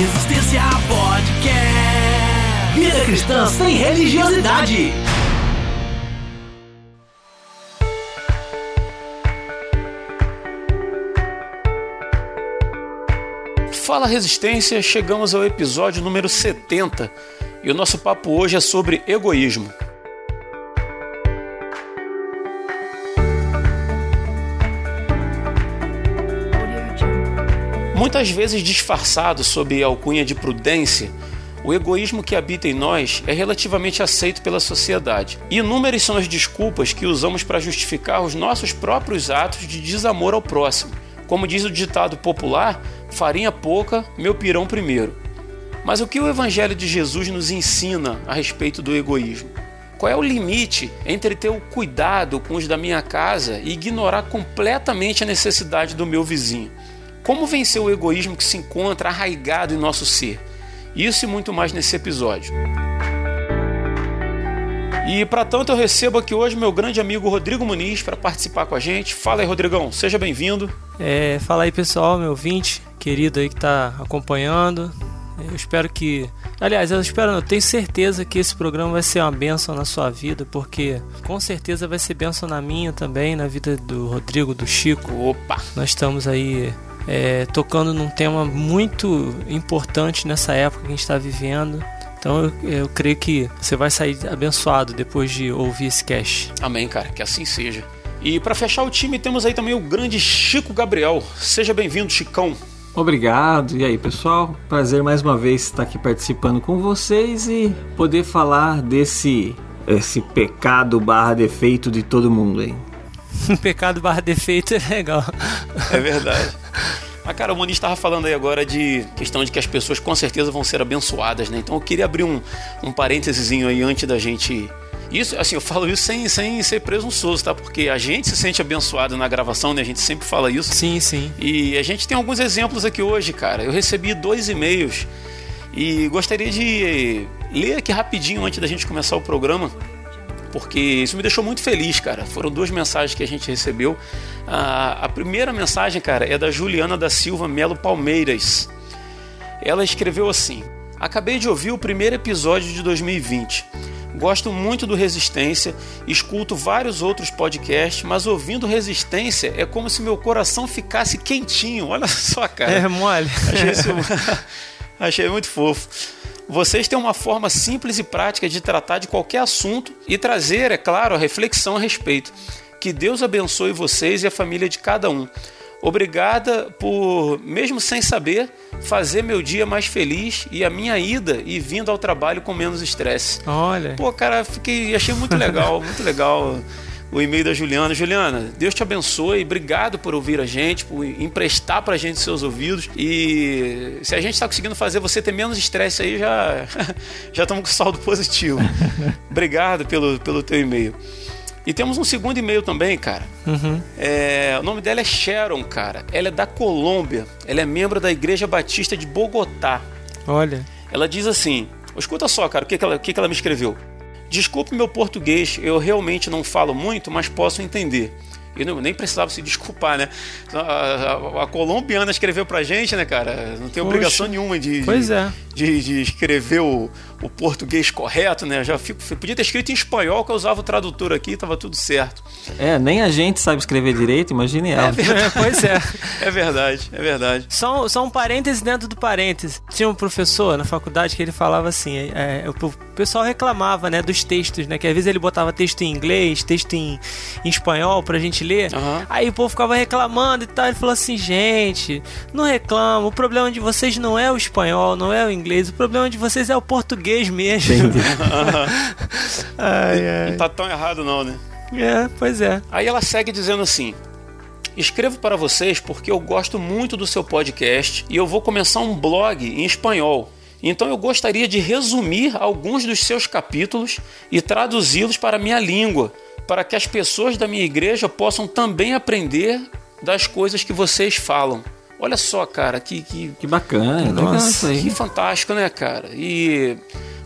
Resistência Podcast. Vida cristã sem religiosidade. Fala Resistência, chegamos ao episódio número 70 e o nosso papo hoje é sobre egoísmo. Muitas vezes disfarçado sob a alcunha de prudência, o egoísmo que habita em nós é relativamente aceito pela sociedade. Inúmeras são as desculpas que usamos para justificar os nossos próprios atos de desamor ao próximo. Como diz o ditado popular, farinha pouca, meu pirão primeiro. Mas o que o Evangelho de Jesus nos ensina a respeito do egoísmo? Qual é o limite entre ter o cuidado com os da minha casa e ignorar completamente a necessidade do meu vizinho? Como vencer o egoísmo que se encontra arraigado em nosso ser? Isso e muito mais nesse episódio. E para tanto eu recebo aqui hoje meu grande amigo Rodrigo Muniz para participar com a gente. Fala aí, Rodrigão, seja bem-vindo. É, fala aí, pessoal, meu ouvinte querido aí que está acompanhando. Eu espero que. Aliás, eu espero, eu tenho certeza que esse programa vai ser uma benção na sua vida, porque com certeza vai ser benção na minha também, na vida do Rodrigo, do Chico. Opa! Nós estamos aí é, tocando num tema muito importante nessa época que a gente está vivendo. Então eu, eu, creio que você vai sair abençoado depois de ouvir esse cast. Amém, cara, que assim seja. E para fechar o time temos aí também o grande Chico Gabriel. Seja bem-vindo, Chicão. Obrigado. E aí, pessoal? Prazer mais uma vez estar aqui participando com vocês e poder falar desse esse pecado barra defeito de todo mundo aí. pecado barra defeito é legal. É verdade. Ah, cara, o Muniz estava falando aí agora de questão de que as pessoas com certeza vão ser abençoadas, né? Então eu queria abrir um, um parênteses aí antes da gente isso, assim, eu falo isso sem, sem ser presunçoso, tá? Porque a gente se sente abençoado na gravação, né? A gente sempre fala isso. Sim, sim. E a gente tem alguns exemplos aqui hoje, cara. Eu recebi dois e-mails e gostaria de ler aqui rapidinho antes da gente começar o programa porque isso me deixou muito feliz, cara. Foram duas mensagens que a gente recebeu. A, a primeira mensagem, cara, é da Juliana da Silva Melo Palmeiras. Ela escreveu assim: Acabei de ouvir o primeiro episódio de 2020. Gosto muito do Resistência, escuto vários outros podcasts, mas ouvindo Resistência é como se meu coração ficasse quentinho. Olha só, cara. É mole. Achei, isso... Achei muito fofo. Vocês têm uma forma simples e prática de tratar de qualquer assunto e trazer, é claro, a reflexão a respeito. Que Deus abençoe vocês e a família de cada um. Obrigada por, mesmo sem saber, fazer meu dia mais feliz e a minha ida e vindo ao trabalho com menos estresse. Olha. Pô, cara, fiquei, achei muito legal, muito legal o e-mail da Juliana. Juliana, Deus te abençoe, obrigado por ouvir a gente, por emprestar pra gente seus ouvidos. E se a gente está conseguindo fazer você ter menos estresse aí, já já estamos com saldo positivo. obrigado pelo, pelo teu e-mail. E temos um segundo e-mail também, cara. Uhum. É, o nome dela é Sharon, cara. Ela é da Colômbia. Ela é membro da Igreja Batista de Bogotá. Olha. Ela diz assim: escuta só, cara, o que, que, ela, o que, que ela me escreveu. Desculpe meu português, eu realmente não falo muito, mas posso entender. E não, nem precisava se desculpar, né? A, a, a, colombiana escreveu pra gente, né, cara? Não tem obrigação Poxa. nenhuma de, Pois de, é. de, de escrever o, o português correto, né? Já fico, podia ter escrito em espanhol que eu usava o tradutor aqui, tava tudo certo. É, nem a gente sabe escrever direito, imagine ela. É verdade. pois é. É verdade, é verdade. Só, só um parêntese dentro do parêntese. Tinha um professor na faculdade que ele falava assim: é, o pessoal reclamava né, dos textos, né? Que às vezes ele botava texto em inglês, texto em, em espanhol pra gente ler. Aham. Aí o povo ficava reclamando e tal. Ele falou assim: gente, não reclama. O problema de vocês não é o espanhol, não é o inglês. O problema de vocês é o português mesmo. Entendi. ai, ai. Não tá tão errado, não, né? É, pois é. Aí ela segue dizendo assim: Escrevo para vocês porque eu gosto muito do seu podcast e eu vou começar um blog em espanhol. Então eu gostaria de resumir alguns dos seus capítulos e traduzi-los para a minha língua, para que as pessoas da minha igreja possam também aprender das coisas que vocês falam. Olha só, cara, que, que, Que bacana, legal Nossa, que fantástico, né, cara? E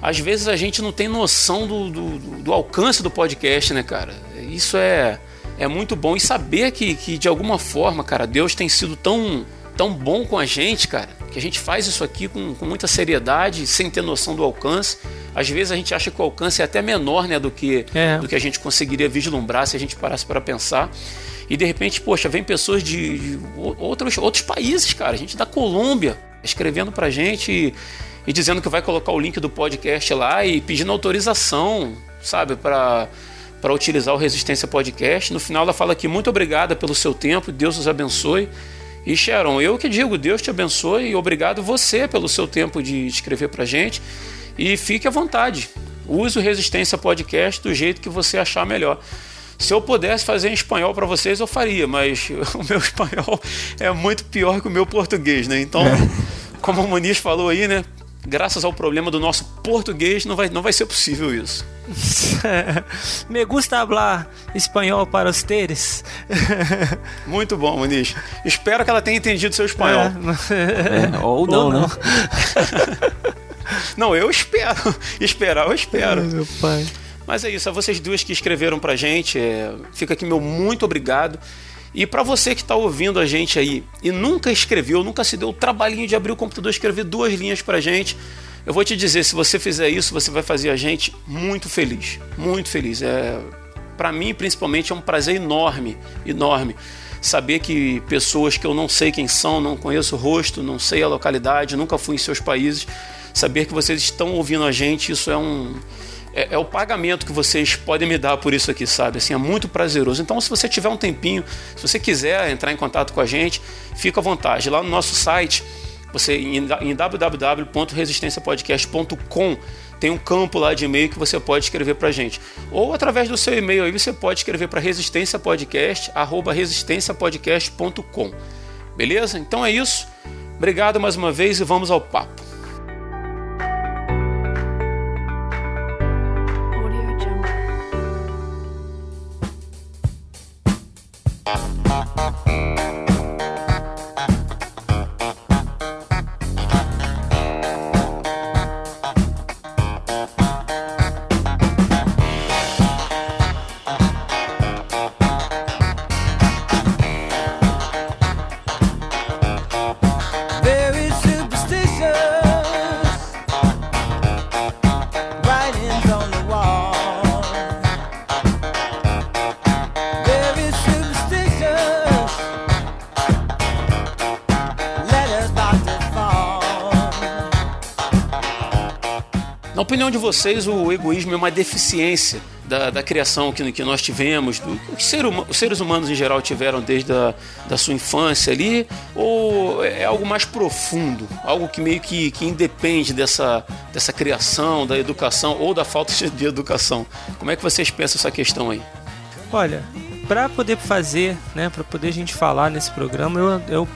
às vezes a gente não tem noção do, do, do alcance do podcast, né, cara? Isso é, é muito bom. E saber que, que, de alguma forma, cara, Deus tem sido tão, tão bom com a gente, cara, que a gente faz isso aqui com, com, muita seriedade, sem ter noção do alcance. Às vezes a gente acha que o alcance é até menor né, do, que, é. do que a gente conseguiria vislumbrar se a gente parasse para pensar. E de repente, poxa, vem pessoas de, de outros, outros países, cara. A gente da Colômbia escrevendo pra gente e, e dizendo que vai colocar o link do podcast lá e pedindo autorização, sabe, para para utilizar o Resistência Podcast. No final ela fala aqui muito obrigada pelo seu tempo, Deus os abençoe. E Sharon, eu que digo, Deus te abençoe e obrigado você pelo seu tempo de escrever para gente. E fique à vontade. Use o Resistência Podcast do jeito que você achar melhor. Se eu pudesse fazer em espanhol para vocês, eu faria, mas o meu espanhol é muito pior que o meu português, né? Então, é. como o Muniz falou aí, né? Graças ao problema do nosso português, não vai, não vai ser possível isso. Me gusta hablar espanhol para os teres. Muito bom, Muniz. Espero que ela tenha entendido seu espanhol. É, ou não, ou não. né? não, eu espero. Esperar, eu espero. Ai, meu pai. Mas é isso, a vocês duas que escreveram pra gente, é, fica aqui meu muito obrigado. E para você que está ouvindo a gente aí e nunca escreveu, nunca se deu o trabalhinho de abrir o computador e escrever duas linhas pra gente, eu vou te dizer, se você fizer isso, você vai fazer a gente muito feliz, muito feliz. É, para mim, principalmente, é um prazer enorme, enorme saber que pessoas que eu não sei quem são, não conheço o rosto, não sei a localidade, nunca fui em seus países, saber que vocês estão ouvindo a gente, isso é um é, é, o pagamento que vocês podem me dar por isso aqui, sabe? Assim, é muito prazeroso. Então, se você tiver um tempinho, se você quiser entrar em contato com a gente, fica à vontade. Lá no nosso site, você em, em www.resistenciapodcast.com tem um campo lá de e-mail que você pode escrever para gente. Ou através do seu e-mail aí você pode escrever para resistenciapodcast@resistenciapodcast.com. Beleza? Então é isso. Obrigado mais uma vez e vamos ao papo. Vocês, o egoísmo é uma deficiência da, da criação que, que nós tivemos, do que ser, os seres humanos em geral tiveram desde a da sua infância ali, ou é algo mais profundo, algo que meio que, que independe dessa, dessa criação, da educação ou da falta de educação? Como é que vocês pensam essa questão aí? Olha, para poder fazer, né, para poder a gente falar nesse programa, eu, eu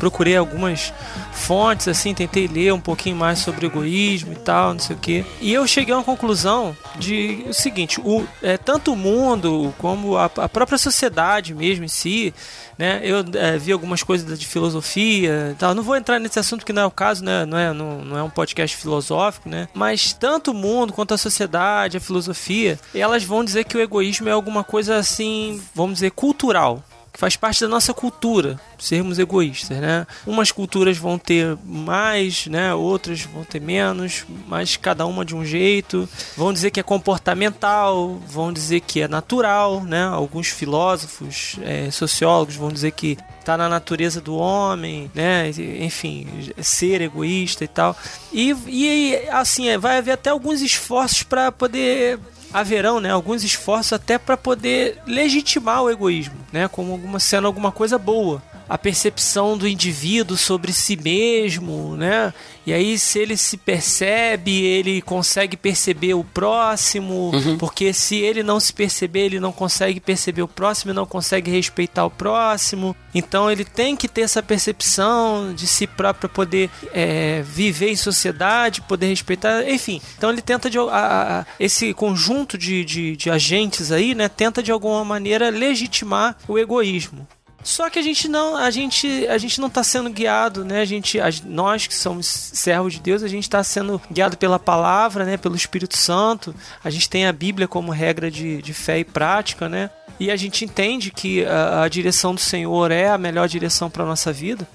procurei algumas fontes, assim, tentei ler um pouquinho mais sobre egoísmo e tal, não sei o que. E eu cheguei a uma conclusão de o seguinte: o, é, tanto o mundo como a, a própria sociedade mesmo em si, né? Eu é, vi algumas coisas de filosofia, tal. Não vou entrar nesse assunto que não é o caso, né? Não é, não, não é um podcast filosófico, né? Mas tanto o mundo quanto a sociedade, a filosofia, elas vão dizer que o egoísmo é alguma coisa assim, vamos dizer, cultural que faz parte da nossa cultura, sermos egoístas, né? Umas culturas vão ter mais, né? Outras vão ter menos, mas cada uma de um jeito. Vão dizer que é comportamental, vão dizer que é natural, né? Alguns filósofos, é, sociólogos vão dizer que está na natureza do homem, né? Enfim, ser egoísta e tal. E, e assim, é, vai haver até alguns esforços para poder haverão né, alguns esforços até para poder legitimar o egoísmo, né, como alguma, sendo alguma coisa boa a percepção do indivíduo sobre si mesmo, né? E aí, se ele se percebe, ele consegue perceber o próximo, uhum. porque se ele não se perceber, ele não consegue perceber o próximo e não consegue respeitar o próximo. Então, ele tem que ter essa percepção de si próprio para poder é, viver em sociedade, poder respeitar, enfim. Então, ele tenta de a, a, esse conjunto de, de, de agentes aí, né? Tenta de alguma maneira legitimar o egoísmo. Só que a gente não, a gente, a gente não está sendo guiado, né? A gente, a, nós que somos servos de Deus, a gente está sendo guiado pela palavra, né? Pelo Espírito Santo. A gente tem a Bíblia como regra de, de fé e prática, né? E a gente entende que a, a direção do Senhor é a melhor direção para nossa vida.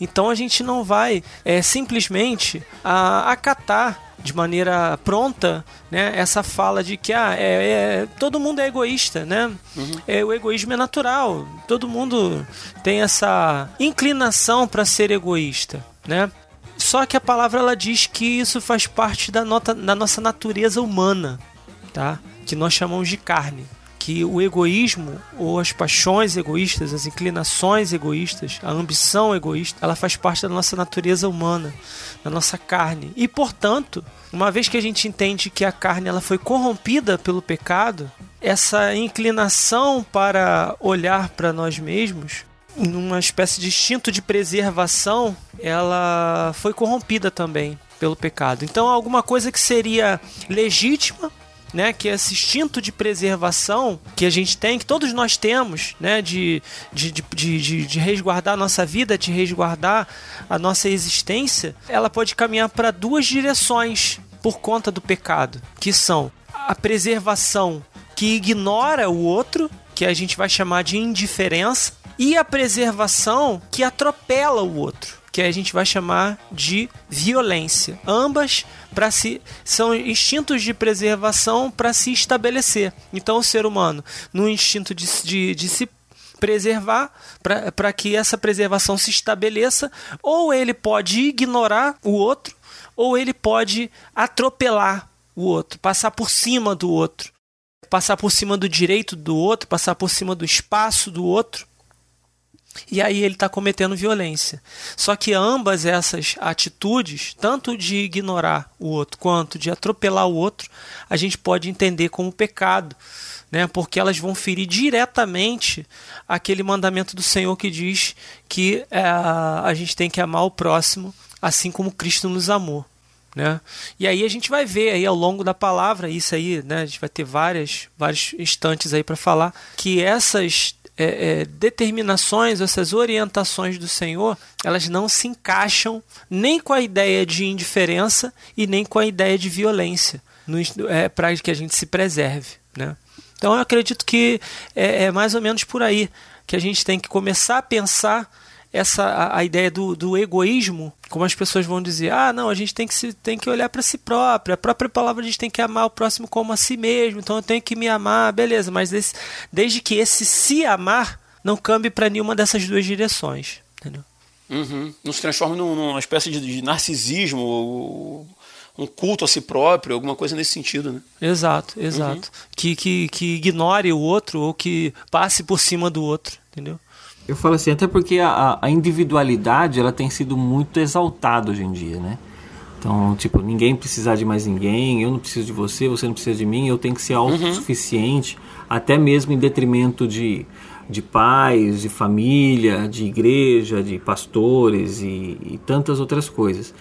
Então a gente não vai é, simplesmente a, acatar de maneira pronta né, essa fala de que ah, é, é todo mundo é egoísta, né? Uhum. É, o egoísmo é natural, todo mundo tem essa inclinação para ser egoísta, né? Só que a palavra ela diz que isso faz parte da, nota, da nossa natureza humana, tá? Que nós chamamos de carne que o egoísmo ou as paixões egoístas, as inclinações egoístas, a ambição egoísta, ela faz parte da nossa natureza humana, da nossa carne. E, portanto, uma vez que a gente entende que a carne ela foi corrompida pelo pecado, essa inclinação para olhar para nós mesmos, numa espécie de instinto de preservação, ela foi corrompida também pelo pecado. Então, alguma coisa que seria legítima né, que é esse instinto de preservação que a gente tem, que todos nós temos, né, de, de, de, de, de resguardar a nossa vida, de resguardar a nossa existência, ela pode caminhar para duas direções por conta do pecado, que são a preservação que ignora o outro, que a gente vai chamar de indiferença, e a preservação que atropela o outro que a gente vai chamar de violência. Ambas para se são instintos de preservação para se estabelecer. Então o ser humano, no instinto de, de, de se preservar para que essa preservação se estabeleça, ou ele pode ignorar o outro, ou ele pode atropelar o outro, passar por cima do outro, passar por cima do direito do outro, passar por cima do espaço do outro. E aí ele está cometendo violência. Só que ambas essas atitudes, tanto de ignorar o outro quanto de atropelar o outro, a gente pode entender como pecado, né? Porque elas vão ferir diretamente aquele mandamento do Senhor que diz que é, a gente tem que amar o próximo assim como Cristo nos amou. Né? E aí a gente vai ver aí ao longo da palavra isso aí, né? A gente vai ter várias, vários instantes aí para falar que essas é, é, determinações, essas orientações do Senhor, elas não se encaixam nem com a ideia de indiferença e nem com a ideia de violência, é, para que a gente se preserve. Né? Então eu acredito que é, é mais ou menos por aí que a gente tem que começar a pensar essa a, a ideia do, do, egoísmo, como as pessoas vão dizer, ah, não, a gente tem que, se, tem que olhar para si próprio, a própria palavra a gente tem que amar o próximo como a si mesmo, então eu tenho que me amar, beleza, mas esse, desde que esse se amar não cambe para nenhuma dessas duas direções, entendeu? Uhum. Não se transforma numa espécie de, de narcisismo, ou um culto a si próprio, alguma coisa nesse sentido, né? Exato, exato. Uhum. Que, que, que ignore o outro ou que passe por cima do outro, entendeu? Eu falo assim, até porque a, a individualidade ela tem sido muito exaltada hoje em dia, né? Então, tipo, ninguém precisar de mais ninguém, eu não preciso de você, você não precisa de mim, eu tenho que ser uhum. autossuficiente, uhum. até mesmo em detrimento de, de pais, de família, de igreja, de pastores e, e tantas outras coisas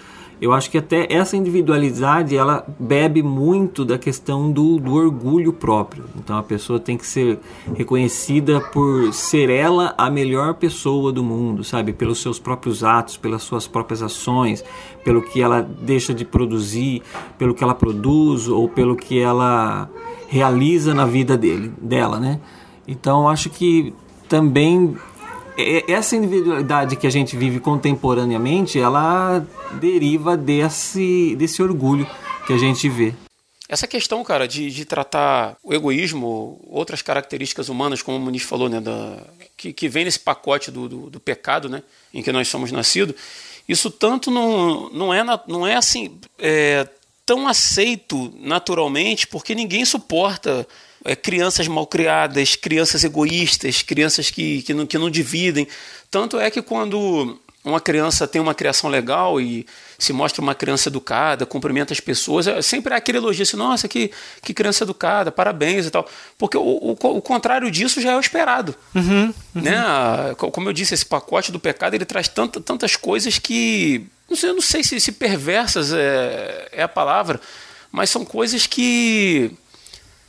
eu acho que até essa individualidade ela bebe muito da questão do, do, orgulho próprio. Então a pessoa tem que ser reconhecida por ser ela a melhor pessoa do mundo, sabe? Pelos seus próprios atos, pelas suas próprias ações, pelo que ela deixa de produzir, pelo que ela produz ou pelo que ela realiza na vida dele, dela, né? Então acho que também essa individualidade que a gente vive contemporaneamente, ela deriva desse, desse orgulho que a gente vê. Essa questão, cara, de, de tratar o egoísmo, outras características humanas, como o Muniz falou, né, da, que, que vem nesse pacote do, do, do, pecado, né, em que nós somos nascidos, isso tanto não, não, é, não é assim é, tão aceito naturalmente, porque ninguém suporta é, crianças mal criadas, crianças egoístas, crianças que, que, não, que não dividem. Tanto é que quando uma criança tem uma criação legal e se mostra uma criança educada, cumprimenta as pessoas, é, sempre há aquele elogio assim, nossa, que, que criança educada, parabéns e tal. Porque o, o, o contrário disso já é o esperado. Uhum, uhum. Né? Como eu disse, esse pacote do pecado ele traz tanta, tantas coisas que. Não sei, eu não sei se, se perversas é, é a palavra, mas são coisas que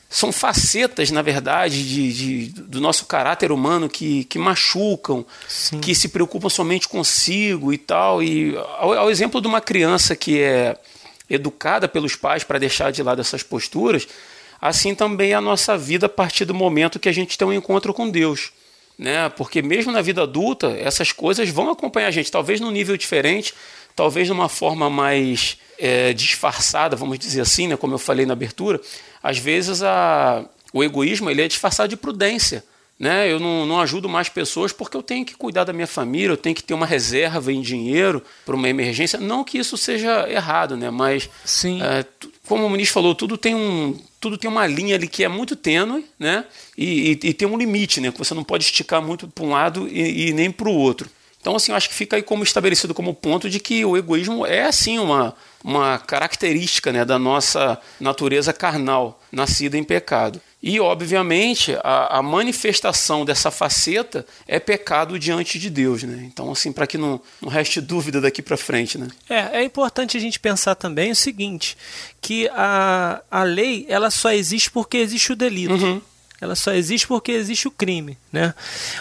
são facetas, na verdade, de, de, do nosso caráter humano que, que machucam, Sim. que se preocupam somente consigo e tal. E ao, ao, exemplo de uma criança que é educada pelos pais para deixar de lado essas posturas, assim também é a nossa vida a partir do momento que a gente tem um encontro com Deus. né? Porque mesmo na vida adulta, essas coisas vão acompanhar a gente, talvez num nível diferente, talvez de uma forma mais é, disfarçada, vamos dizer assim, né? Como eu falei na abertura, às vezes a, o egoísmo ele é disfarçado de prudência. Né? Eu não, não ajudo mais pessoas porque eu tenho que cuidar da minha família, eu tenho que ter uma reserva em dinheiro para uma emergência. Não que isso seja errado, né? mas Sim. É, como o ministro falou, tudo tem um, tudo tem uma linha ali que é muito tênue, né? E, e, e tem um limite, né? Que você não pode esticar muito para um lado e, e nem para o outro. Então, assim, eu acho que fica aí como estabelecido como ponto de que o egoísmo é, assim, uma, uma característica né, da nossa natureza carnal, nascida em pecado. E, obviamente, a, a, manifestação dessa faceta é pecado diante de Deus. Né? Então, assim, para que não, não reste dúvida daqui para frente. Né? É, é importante a gente pensar também o seguinte, que a, a lei ela só existe porque existe o delito. Uhum. Ela só existe porque existe o crime, né?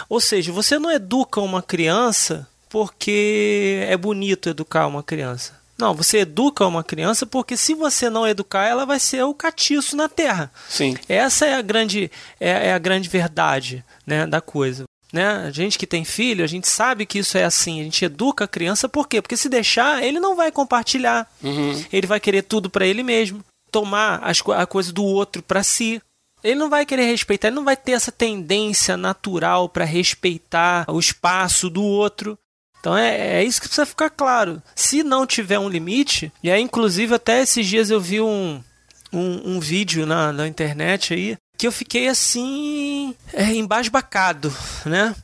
Ou seja, você não educa uma criança porque é bonito educar uma criança. Não, você educa uma criança porque se você não educar, ela vai ser o catiço na terra. Sim. Essa é a grande, é, é a grande verdade né, da coisa. Né? A gente que tem filho, a gente sabe que isso é assim. A gente educa a criança por quê? Porque se deixar, ele não vai compartilhar. Uhum. Ele vai querer tudo para ele mesmo. Tomar as, a coisa do outro para si. Ele não vai querer respeitar, ele não vai ter essa tendência natural para respeitar o espaço do outro. Então é, é, isso que precisa ficar claro. Se não tiver um limite, e aí inclusive até esses dias eu vi um, um, um vídeo na, na internet aí que eu fiquei assim é, embasbacado, né?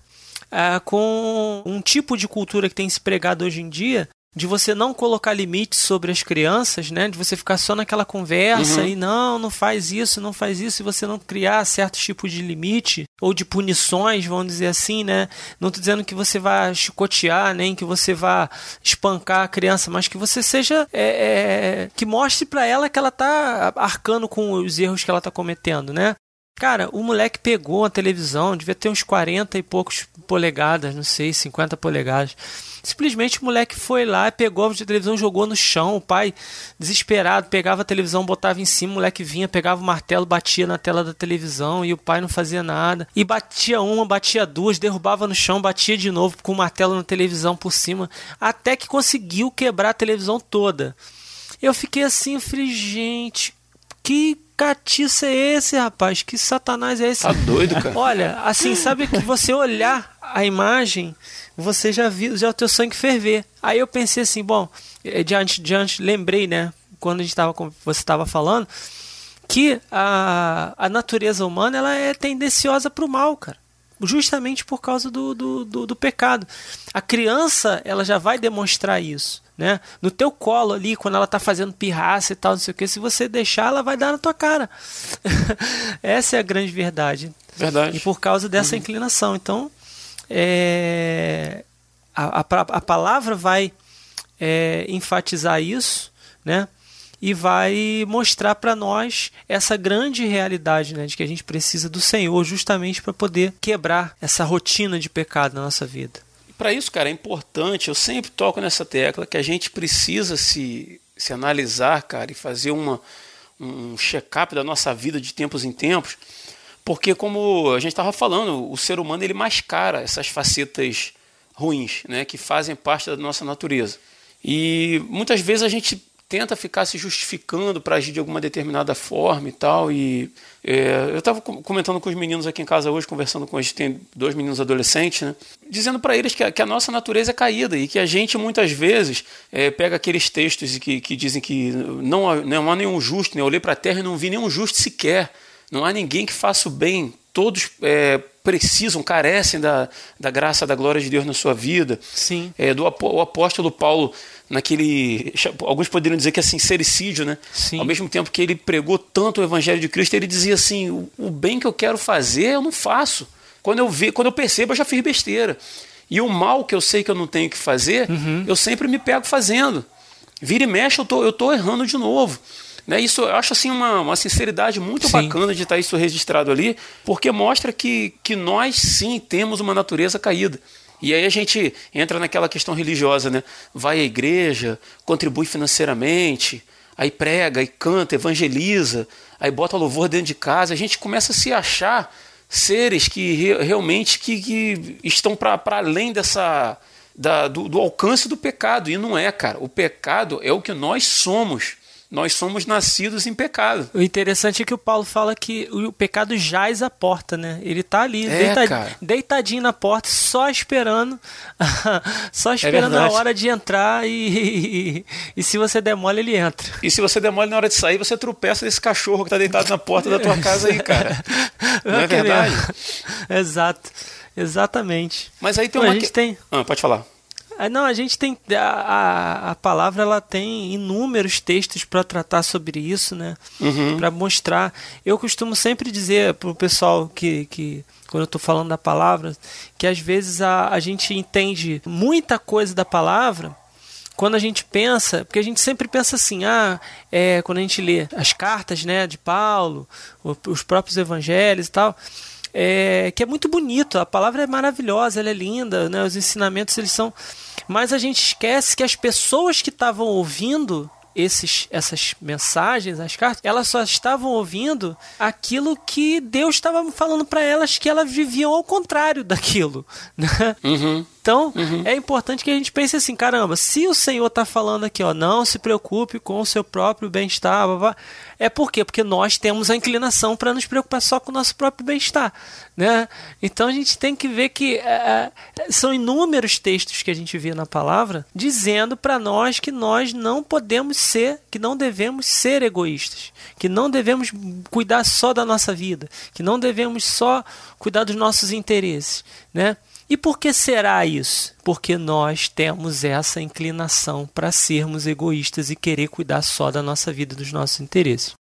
É, com um tipo de cultura que tem se pregado hoje em dia de você não colocar limites sobre as crianças, né? De você ficar só naquela conversa uhum. e não, não faz isso, não faz isso, e você não criar certo tipo de limite ou de punições, vamos dizer assim, né? Não estou dizendo que você vá chicotear, nem que você vá espancar a criança, mas que você seja é, é, que mostre para ela que ela está arcando com os erros que ela está cometendo, né? Cara, o moleque pegou a televisão, devia ter uns 40 e poucos polegadas, não sei, 50 polegadas Simplesmente o moleque foi lá, pegou a televisão, jogou no chão. O pai, desesperado, pegava a televisão, botava em cima. O moleque vinha, pegava o martelo, batia na tela da televisão e o pai não fazia nada. E batia uma, batia duas, derrubava no chão, batia de novo com o martelo na televisão por cima. Até que conseguiu quebrar a televisão toda. Eu fiquei assim, eu falei, gente, que catiça é esse, rapaz? Que satanás é esse? Tá doido, cara. Olha, assim, sabe que você olhar a imagem você já viu já o teu sangue ferver. Aí eu pensei assim, bom, eh, diante, diante, lembrei, né, quando a gente tava, você estava falando, que a, a natureza humana ela é tendenciosa para o mal, cara. Justamente por causa do, do, do, do, pecado. A criança ela já vai demonstrar isso. Né? No teu colo ali, quando ela tá fazendo pirraça e tal, não sei o que, se você deixar, ela vai dar na tua cara. Essa é a grande verdade. Verdade. E por causa dessa uhum. inclinação. Então, é, a, a, a, palavra vai é, enfatizar isso, né? E vai mostrar para nós essa grande realidade, né? De que a gente precisa do Senhor justamente para poder quebrar essa rotina de pecado na nossa vida. Para isso, cara, é importante, eu sempre toco nessa tecla, que a gente precisa se, se analisar, cara, e fazer uma, um check-up da nossa vida de tempos em tempos porque como a gente estava falando, o ser humano ele mascara essas facetas ruins, né, que fazem parte da nossa natureza. E muitas vezes a gente tenta ficar se justificando para agir de alguma determinada forma e tal. E é, eu estava comentando com os meninos aqui em casa hoje, conversando com eles, tem dois meninos adolescentes, né? Dizendo para eles que a, que a, nossa natureza é caída e que a gente muitas vezes é, pega aqueles textos que, que dizem que não, não há nenhum justo, né? Eu olhei para a terra e não vi nenhum justo sequer. Não há ninguém que faça o bem. Todos é, precisam, carecem da, da graça, da glória de Deus na sua vida. Sim. É, do o apóstolo Paulo, naquele. Alguns poderiam dizer que é sincericídio, né? Sim. Ao mesmo tempo que ele pregou tanto o evangelho de Cristo, ele dizia assim: o, o bem que eu quero fazer, eu não faço. Quando eu, ve, quando eu percebo, eu já fiz besteira. E o mal que eu sei que eu não tenho que fazer, uhum. eu sempre me pego fazendo. Vira e mexe, eu tô, eu tô errando de novo. Né, isso eu acho assim uma, uma sinceridade muito sim. bacana de estar isso registrado ali, porque mostra que, que nós sim temos uma natureza caída. E aí a gente entra naquela questão religiosa, né? Vai à igreja, contribui financeiramente, aí prega, aí canta, evangeliza, aí bota louvor dentro de casa, a gente começa a se achar seres que re, realmente que, que estão para além dessa da, do, do alcance do pecado. E não é, cara. O pecado é o que nós somos nós somos nascidos em pecado. O interessante é que o Paulo fala que o pecado jaz à porta, né? Ele tá ali, é, deitad... deitadinho na porta, só esperando, só é esperando é a hora de entrar e, e, e, se você demole, ele entra. E se você demole na hora de sair, você tropeça desse cachorro que tá deitado na porta da tua casa aí, cara. Não é, é verdade? Exato. Exatamente. Mas aí tem uma. A gente que... tem. Ah, pode falar. Ah, não, a gente tem a, a, a palavra ela tem inúmeros textos para tratar sobre isso, né? Uhum. Para mostrar. Eu costumo sempre dizer para o pessoal que, que quando eu estou falando da palavra, que às vezes a, a gente entende muita coisa da palavra quando a gente pensa, porque a gente sempre pensa assim, ah, é, quando a gente lê as cartas, né, de Paulo, os próprios evangelhos e tal, é, que é muito bonito, a palavra é maravilhosa, ela é linda, né? os ensinamentos eles são. Mas a gente esquece que as pessoas que estavam ouvindo esses, essas mensagens, as cartas, elas só estavam ouvindo aquilo que Deus estava falando para elas que elas viviam ao contrário daquilo. Né? Uhum. Então, uhum. é importante que a gente pense assim, caramba, se o Senhor está falando aqui, ó, não se preocupe com o seu próprio bem-estar, é por quê? Porque nós temos a inclinação para nos preocupar só com o nosso próprio bem-estar, né? Então a gente tem que ver que é, é são inúmeros textos que a gente vê na palavra dizendo para nós que nós não podemos ser, que não devemos ser egoístas, que não devemos cuidar só da nossa vida, que não devemos só cuidar dos nossos interesses, né? E por que será isso? Porque nós temos essa inclinação para sermos egoístas e querer cuidar só da nossa vida, dos nossos interesses.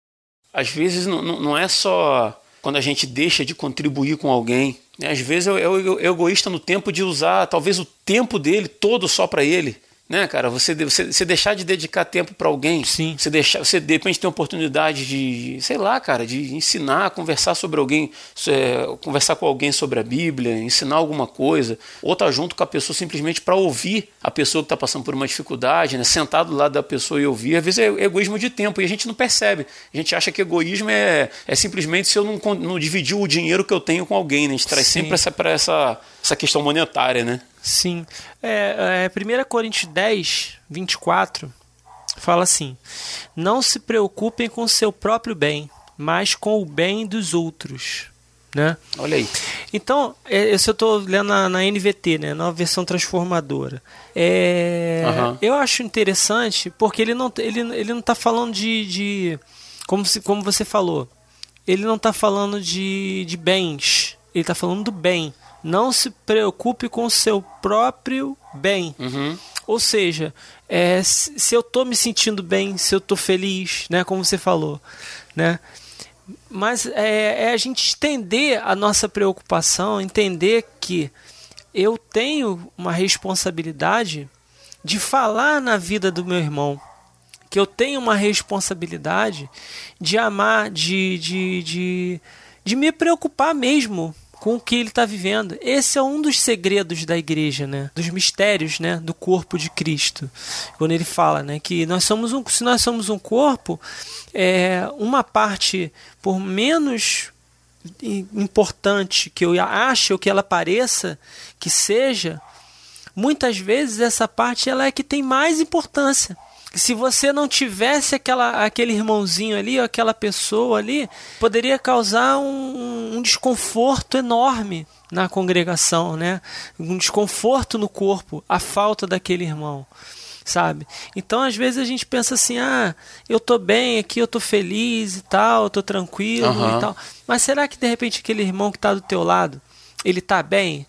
Às vezes não, não é só quando a gente deixa de contribuir com alguém. Né? Às vezes é o egoísta no tempo de usar talvez o tempo dele todo só para ele né, cara? Você, você, você deixar de dedicar tempo para alguém, Sim. você deixar, você de repente tem a oportunidade de, sei lá, cara, de ensinar, conversar sobre alguém, é, conversar com alguém sobre a Bíblia, ensinar alguma coisa, ou estar tá junto com a pessoa simplesmente para ouvir a pessoa que está passando por uma dificuldade, né? Sentado do lado da pessoa e ouvir, às vezes é egoísmo de tempo e a gente não percebe. A gente acha que egoísmo é, é simplesmente se eu não, não dividir o dinheiro que eu tenho com alguém, né? A gente traz Sim. sempre essa, essa, essa questão monetária, né? Sim. É, é, 1 Coríntios 10, 24, fala assim: Não se preocupem com o seu próprio bem, mas com o bem dos outros. Né? Olha aí. Então, é, eu estou lendo na, na, NVT, né, na versão transformadora. É, uhum. Eu acho interessante porque ele não ele, ele não está falando de, de como, se, como você falou, ele não está falando de, de bens, ele está falando do bem não se preocupe com o seu próprio bem. Uhum. Ou seja, é, se eu estou me sentindo bem, se eu estou feliz, né, como você falou, né? Mas é, é, a gente estender a nossa preocupação, entender que eu tenho uma responsabilidade de falar na vida do meu irmão, que eu tenho uma responsabilidade de amar, de, de, de, de me preocupar mesmo com o que ele está vivendo. Esse é um dos segredos da igreja, né? Dos mistérios, né? Do corpo de Cristo. Quando ele fala, né? Que nós somos um, se nós somos um corpo, é, uma parte, por menos importante que eu ache ou que ela pareça que seja, muitas vezes essa parte ela é que tem mais importância se você não tivesse aquela, aquele irmãozinho ali, ou aquela pessoa ali, poderia causar um, um desconforto enorme na congregação, né? Um desconforto no corpo, a falta daquele irmão, sabe? Então, às vezes a gente pensa assim: "Ah, eu tô bem aqui, eu tô feliz e tal, eu tô tranquilo uhum. e tal". Mas será que de repente aquele irmão que tá do teu lado, ele tá bem?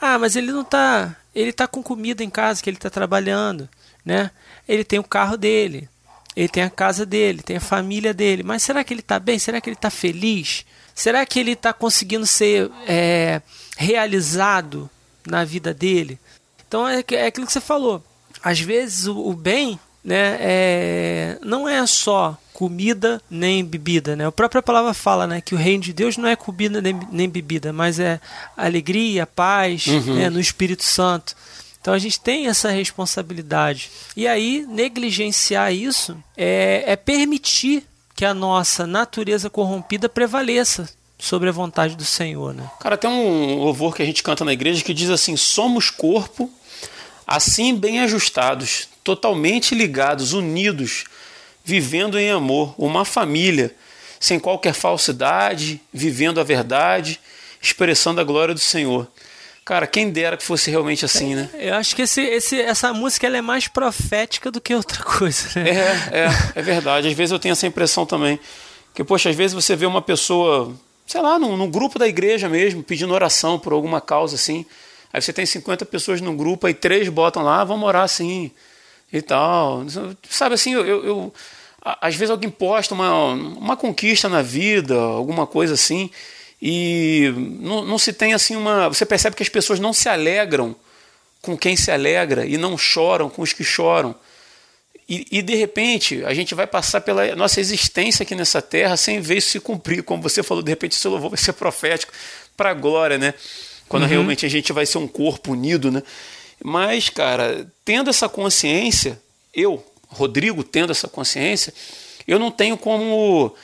Ah, mas ele não tá, ele tá com comida em casa que ele tá trabalhando, né? Ele tem o carro dele, ele tem a casa dele, tem a família dele. Mas será que ele está bem? Será que ele está feliz? Será que ele está conseguindo ser é, realizado na vida dele? Então é, é aquilo que você falou. Às vezes o, o bem né, é, não é só comida nem bebida. Né? A própria palavra fala né, que o reino de Deus não é comida nem, nem bebida, mas é alegria, paz uhum. né, no Espírito Santo. Então a gente tem essa responsabilidade. E aí, negligenciar isso é, é permitir que a nossa natureza corrompida prevaleça sobre a vontade do Senhor, né? Cara, tem um louvor que a gente canta na igreja que diz assim: somos corpo, assim bem ajustados, totalmente ligados, unidos, vivendo em amor, uma família, sem qualquer falsidade, vivendo a verdade, expressando a glória do Senhor. Cara, quem dera que fosse realmente assim, né? Eu acho que esse, esse, essa música ela é mais profética do que outra coisa, né? É, é, é verdade. Às vezes eu tenho essa impressão também. Que, poxa, às vezes você vê uma pessoa, sei lá, num, num grupo da igreja mesmo, pedindo oração por alguma causa assim. Aí você tem 50 pessoas num grupo, aí três botam lá, vamos orar assim e tal. Sabe assim, eu, eu, eu às vezes alguém posta uma, uma conquista na vida, alguma coisa assim e não, não se tem assim uma. Você percebe que as pessoas não se alegram com quem se alegra e não choram com os que choram. E, e, de repente a gente vai passar pela nossa existência aqui nessa terra sem ver isso se cumprir. Como você falou, de repente esse louvor vai ser profético para a glória, né? Quando uhum. realmente a gente vai ser um corpo unido, né? Mas, cara, tendo essa consciência, eu, Rodrigo, tendo essa consciência, eu não tenho como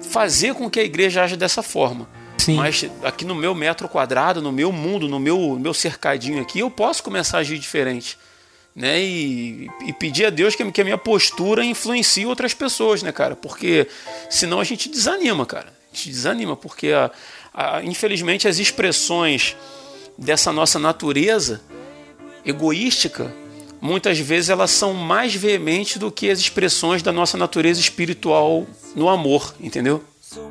fazer com que a igreja haja dessa forma. Sim. Mas aqui no meu metro quadrado, no meu mundo, no meu, meu cercadinho aqui, eu posso começar a agir diferente. Né? E, e pedir a Deus que, que a minha postura influencie outras pessoas, né, cara? Porque senão a gente desanima, cara. A gente desanima, porque a, a, infelizmente as expressões dessa nossa natureza egoística muitas vezes elas são mais veementes do que as expressões da nossa natureza espiritual no amor, entendeu? So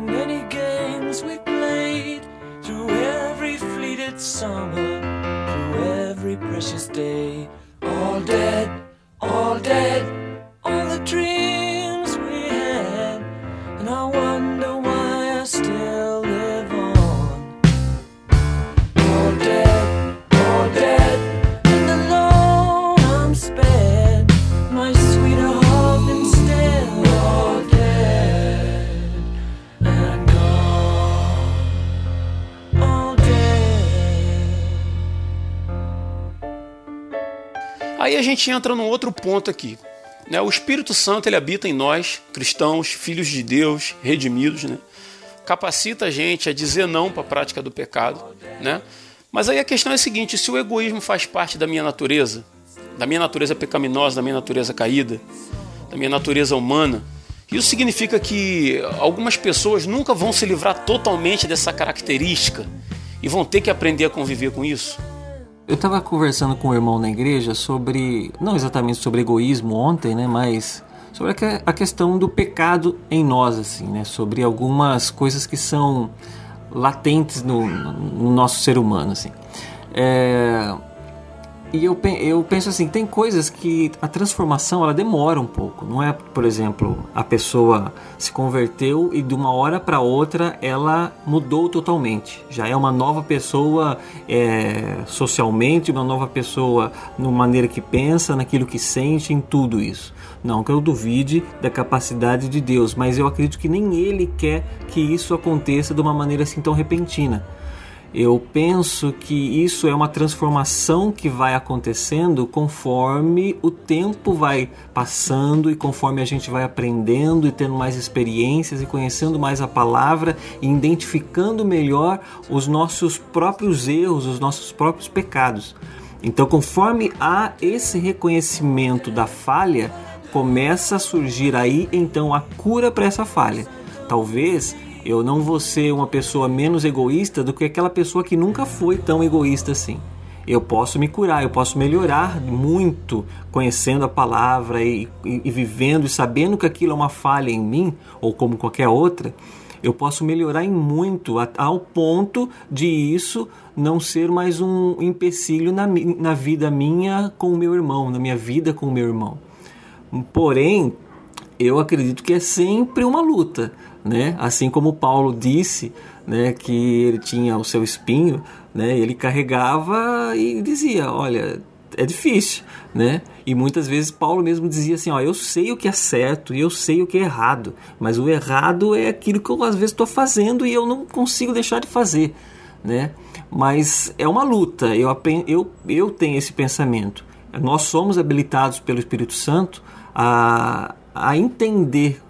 many games we played through every fleeted summer, through every precious day. All dead, all dead, gente entra num outro ponto aqui. Né? O Espírito Santo ele habita em nós, cristãos, filhos de Deus, redimidos, né? capacita a gente a dizer não para a prática do pecado. Né? Mas aí a questão é a seguinte: se o egoísmo faz parte da minha natureza, da minha natureza pecaminosa, da minha natureza caída, da minha natureza humana, isso significa que algumas pessoas nunca vão se livrar totalmente dessa característica e vão ter que aprender a conviver com isso? Eu estava conversando com o irmão na igreja sobre, não exatamente sobre egoísmo ontem, né, mas sobre a questão do pecado em nós, assim, né, sobre algumas coisas que são latentes no, no nosso ser humano, assim. É, e eu, eu penso assim, tem coisas que a transformação ela demora um pouco. Não é, por exemplo, a pessoa se converteu e de uma hora para outra ela mudou totalmente. Já é uma nova pessoa é, socialmente, uma nova pessoa na maneira que pensa, naquilo que sente, em tudo isso. Não que eu duvide da capacidade de Deus, mas eu acredito que nem Ele quer que isso aconteça de uma maneira assim tão repentina. Eu penso que isso é uma transformação que vai acontecendo conforme o tempo vai passando e conforme a gente vai aprendendo e tendo mais experiências e conhecendo mais a palavra e identificando melhor os nossos próprios erros, os nossos próprios pecados. Então, conforme há esse reconhecimento da falha, começa a surgir aí então a cura para essa falha. Talvez eu não vou ser uma pessoa menos egoísta do que aquela pessoa que nunca foi tão egoísta assim. Eu posso me curar, eu posso melhorar muito conhecendo a palavra e, e, e vivendo e sabendo que aquilo é uma falha em mim ou como qualquer outra. Eu posso melhorar em muito ao ponto de isso não ser mais um empecilho na, na vida minha com o meu irmão, na minha vida com o meu irmão. Porém, eu acredito que é sempre uma luta né? Assim como Paulo disse, né, que ele tinha o seu espinho, né? Ele carregava e dizia, olha, é difícil, né? E muitas vezes Paulo mesmo dizia assim, ó, eu sei o que é certo e eu sei o que é errado, mas o errado é aquilo que eu às vezes estou fazendo e eu não consigo deixar de fazer, né? Mas é uma luta. Eu eu eu tenho esse pensamento. Nós somos habilitados pelo Espírito Santo a a entender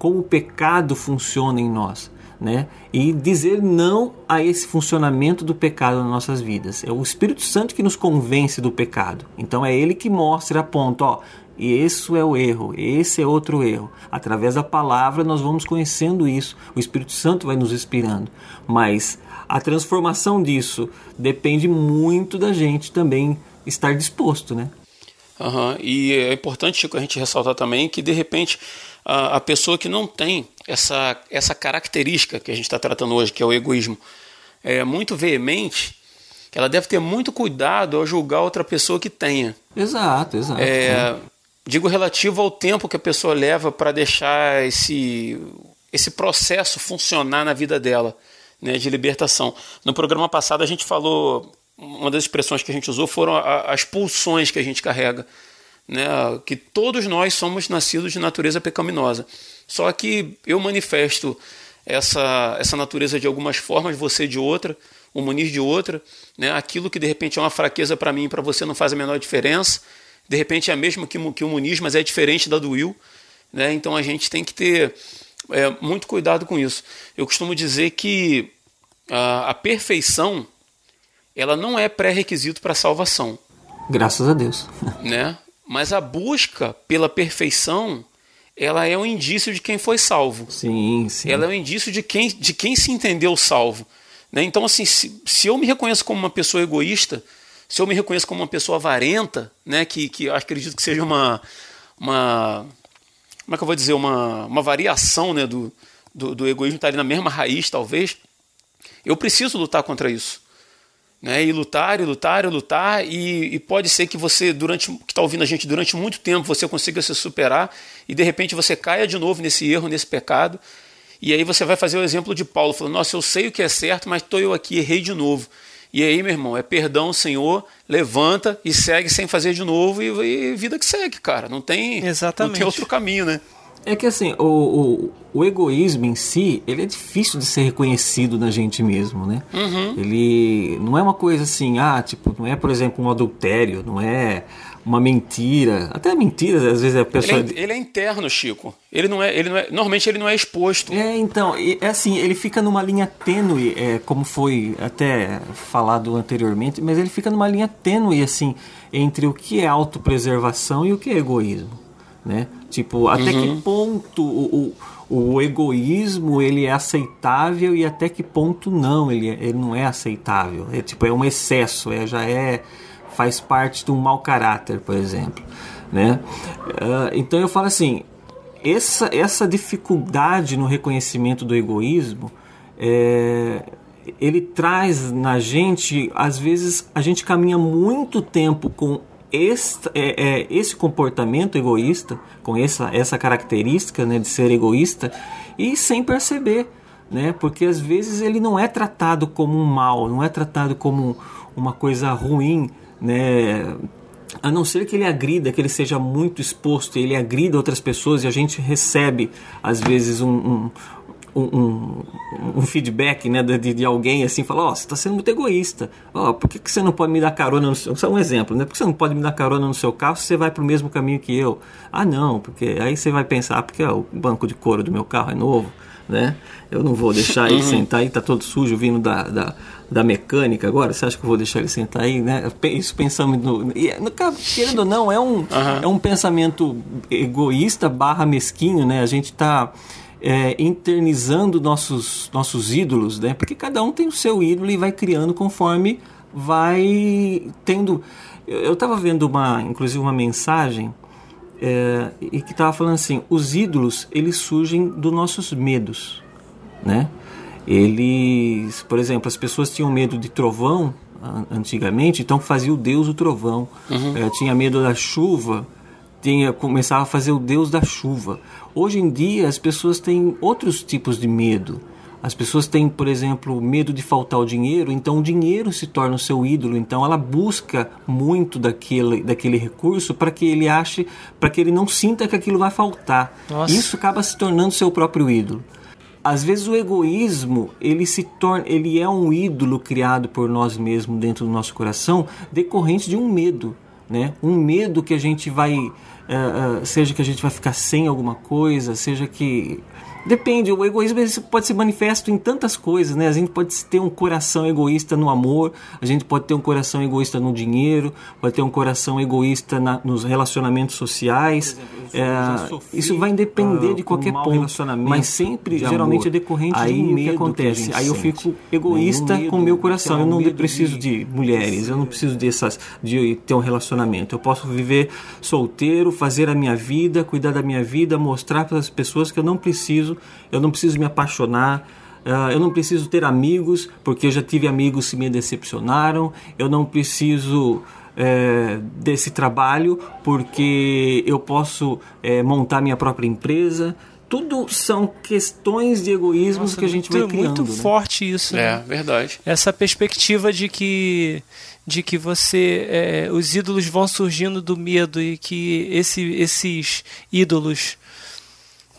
como o pecado funciona em nós. Né? E dizer não a esse funcionamento do pecado nas nossas vidas. É o Espírito Santo que nos convence do pecado. Então é ele que mostra, aponta, ó, e esse é o erro, esse é outro erro. Através da palavra nós vamos conhecendo isso. O Espírito Santo vai nos inspirando. Mas a transformação disso depende muito da gente também estar disposto, né? Uhum. E é importante, Chico, a gente ressaltar também que, de repente, a, a pessoa que não tem essa, essa característica que a gente está tratando hoje, que é o egoísmo, é muito veemente, ela deve ter muito cuidado ao julgar outra pessoa que tenha. Exato, exato. É, Digo relativo ao tempo que a pessoa leva para deixar esse, esse processo funcionar na vida dela, né, de libertação. No programa passado a gente falou uma das expressões que a gente usou foram as pulsões que a gente carrega. Né, que todos nós somos nascidos de natureza pecaminosa. Só que eu manifesto essa, essa natureza de algumas formas, você de outra, o Muniz de outra. Né, aquilo que de repente é uma fraqueza para mim e para você não faz a menor diferença. De repente é a mesma que, que o Muniz, mas é diferente da do Will. Né, então a gente tem que ter é, muito cuidado com isso. Eu costumo dizer que a, a perfeição ela não é pré-requisito para a salvação. Graças a Deus. Né? Mas a busca pela perfeição, ela é um indício de quem foi salvo. Sim, sim. Ela é um indício de quem, de quem se entendeu salvo. Né? Então, assim, se, se eu me reconheço como uma pessoa egoísta, se eu me reconheço como uma pessoa avarenta, né, que, que eu acredito que seja uma, uma como é que eu vou dizer, uma, uma variação né, do, do, do egoísmo, está ali na mesma raiz, talvez, eu preciso lutar contra isso né? E lutar, e lutar, e lutar, e, e pode ser que você, durante que está ouvindo a gente durante muito tempo, você consiga se superar e de repente você caia de novo nesse erro, nesse pecado. E aí você vai fazer o exemplo de Paulo, falando: Nossa, eu sei o que é certo, mas estou eu aqui, errei de novo. E aí, meu irmão, é perdão, Senhor, levanta e segue sem fazer de novo e, e vida que segue, cara. Não tem, Exatamente. não tem outro caminho, né? É que assim, o, o, o, egoísmo em si, ele é difícil de ser reconhecido na gente mesmo, né? Uhum. Ele não é uma coisa assim, ah, tipo, não é, por exemplo, um adultério, não é uma mentira. Até mentiras, às vezes a pessoa. Ele é, ele é, interno, Chico. Ele não é, ele não é. Normalmente ele não é exposto. É, então, é assim, ele fica numa linha tênue, é, como foi até falado anteriormente, mas ele fica numa linha tênue, assim, entre o que é autopreservação e o que é egoísmo né? Tipo, até uhum. que ponto o, o, o, egoísmo ele é aceitável e até que ponto não, ele, ele não é aceitável. É tipo, é um excesso, é, já é faz parte de um mau caráter, por exemplo, né? Uh, então eu falo assim, essa, essa dificuldade no reconhecimento do egoísmo é, ele traz na gente, às vezes a gente caminha muito tempo com esse, é, é, esse comportamento egoísta, com essa, essa característica né, de ser egoísta, e sem perceber, né, porque às vezes ele não é tratado como um mal, não é tratado como uma coisa ruim, né, a não ser que ele agrida, que ele seja muito exposto, ele agrida outras pessoas e a gente recebe às vezes um, um um, um, um, feedback né, de, de alguém assim, falar, ó, oh, você está sendo muito egoísta. Ó, oh, por que, que você não pode me dar carona no seu... Só um exemplo, né? Por que você não pode me dar carona no seu carro se você vai para o mesmo caminho que eu? Ah, não, porque aí você vai pensar, porque ó, o banco de couro do meu carro é novo, né? Eu não vou deixar ele uhum. sentar aí, tá todo sujo vindo da, da, da, mecânica agora. Você acha que eu vou deixar ele sentar aí, né? Isso pensando no. E, no querendo ou não, é um, uhum. é um pensamento egoísta barra mesquinho, né? A gente tá é, internizando nossos, nossos ídolos, né? Porque cada um tem o seu ídolo e vai criando conforme vai tendo. Eu estava vendo uma, inclusive uma mensagem é, e que estava falando assim: os ídolos eles surgem dos nossos medos, né? Eles, por exemplo, as pessoas tinham medo de trovão antigamente, então fazia o Deus o trovão. Uhum. É, tinha medo da chuva, tinha começava a fazer o Deus da chuva. Hoje em dia as pessoas têm outros tipos de medo. As pessoas têm, por exemplo, medo de faltar o dinheiro, então o dinheiro se torna o seu ídolo. Então ela busca muito daquele, daquele recurso para que ele ache, para que ele não sinta que aquilo vai faltar. Nossa. Isso acaba se tornando seu próprio ídolo. Às vezes o egoísmo ele se torna, ele é um ídolo criado por nós mesmos dentro do nosso coração, decorrente de um medo né? Um medo que a gente vai, uh, uh, seja que a gente vai ficar sem alguma coisa, seja que Depende, o egoísmo pode ser manifesto em tantas coisas, né? A gente pode ter um coração egoísta no amor, a gente pode ter um coração egoísta no dinheiro, pode ter um coração egoísta na, nos relacionamentos sociais. Exemplo, é, isso vai depender uh, de qualquer um ponto, mas sempre, geralmente, é decorrente aí de um medo que acontece. Que aí eu fico egoísta né? com o meu coração. Eu não preciso de, de mulheres, eu não preciso dessas, de ter um relacionamento. Eu posso viver solteiro, fazer a minha vida, cuidar da minha vida, mostrar para as pessoas que eu não preciso preciso, eu não preciso me apaixonar, uh, eu não preciso ter amigos, porque eu já tive amigos que me decepcionaram, eu não preciso é, desse trabalho, porque eu posso é, montar minha própria empresa. Tudo são questões de egoísmo que a gente vai criando. Muito né? forte isso. É, né? verdade. Essa perspectiva de que de que você é, os ídolos vão surgindo do medo e que esse, esses ídolos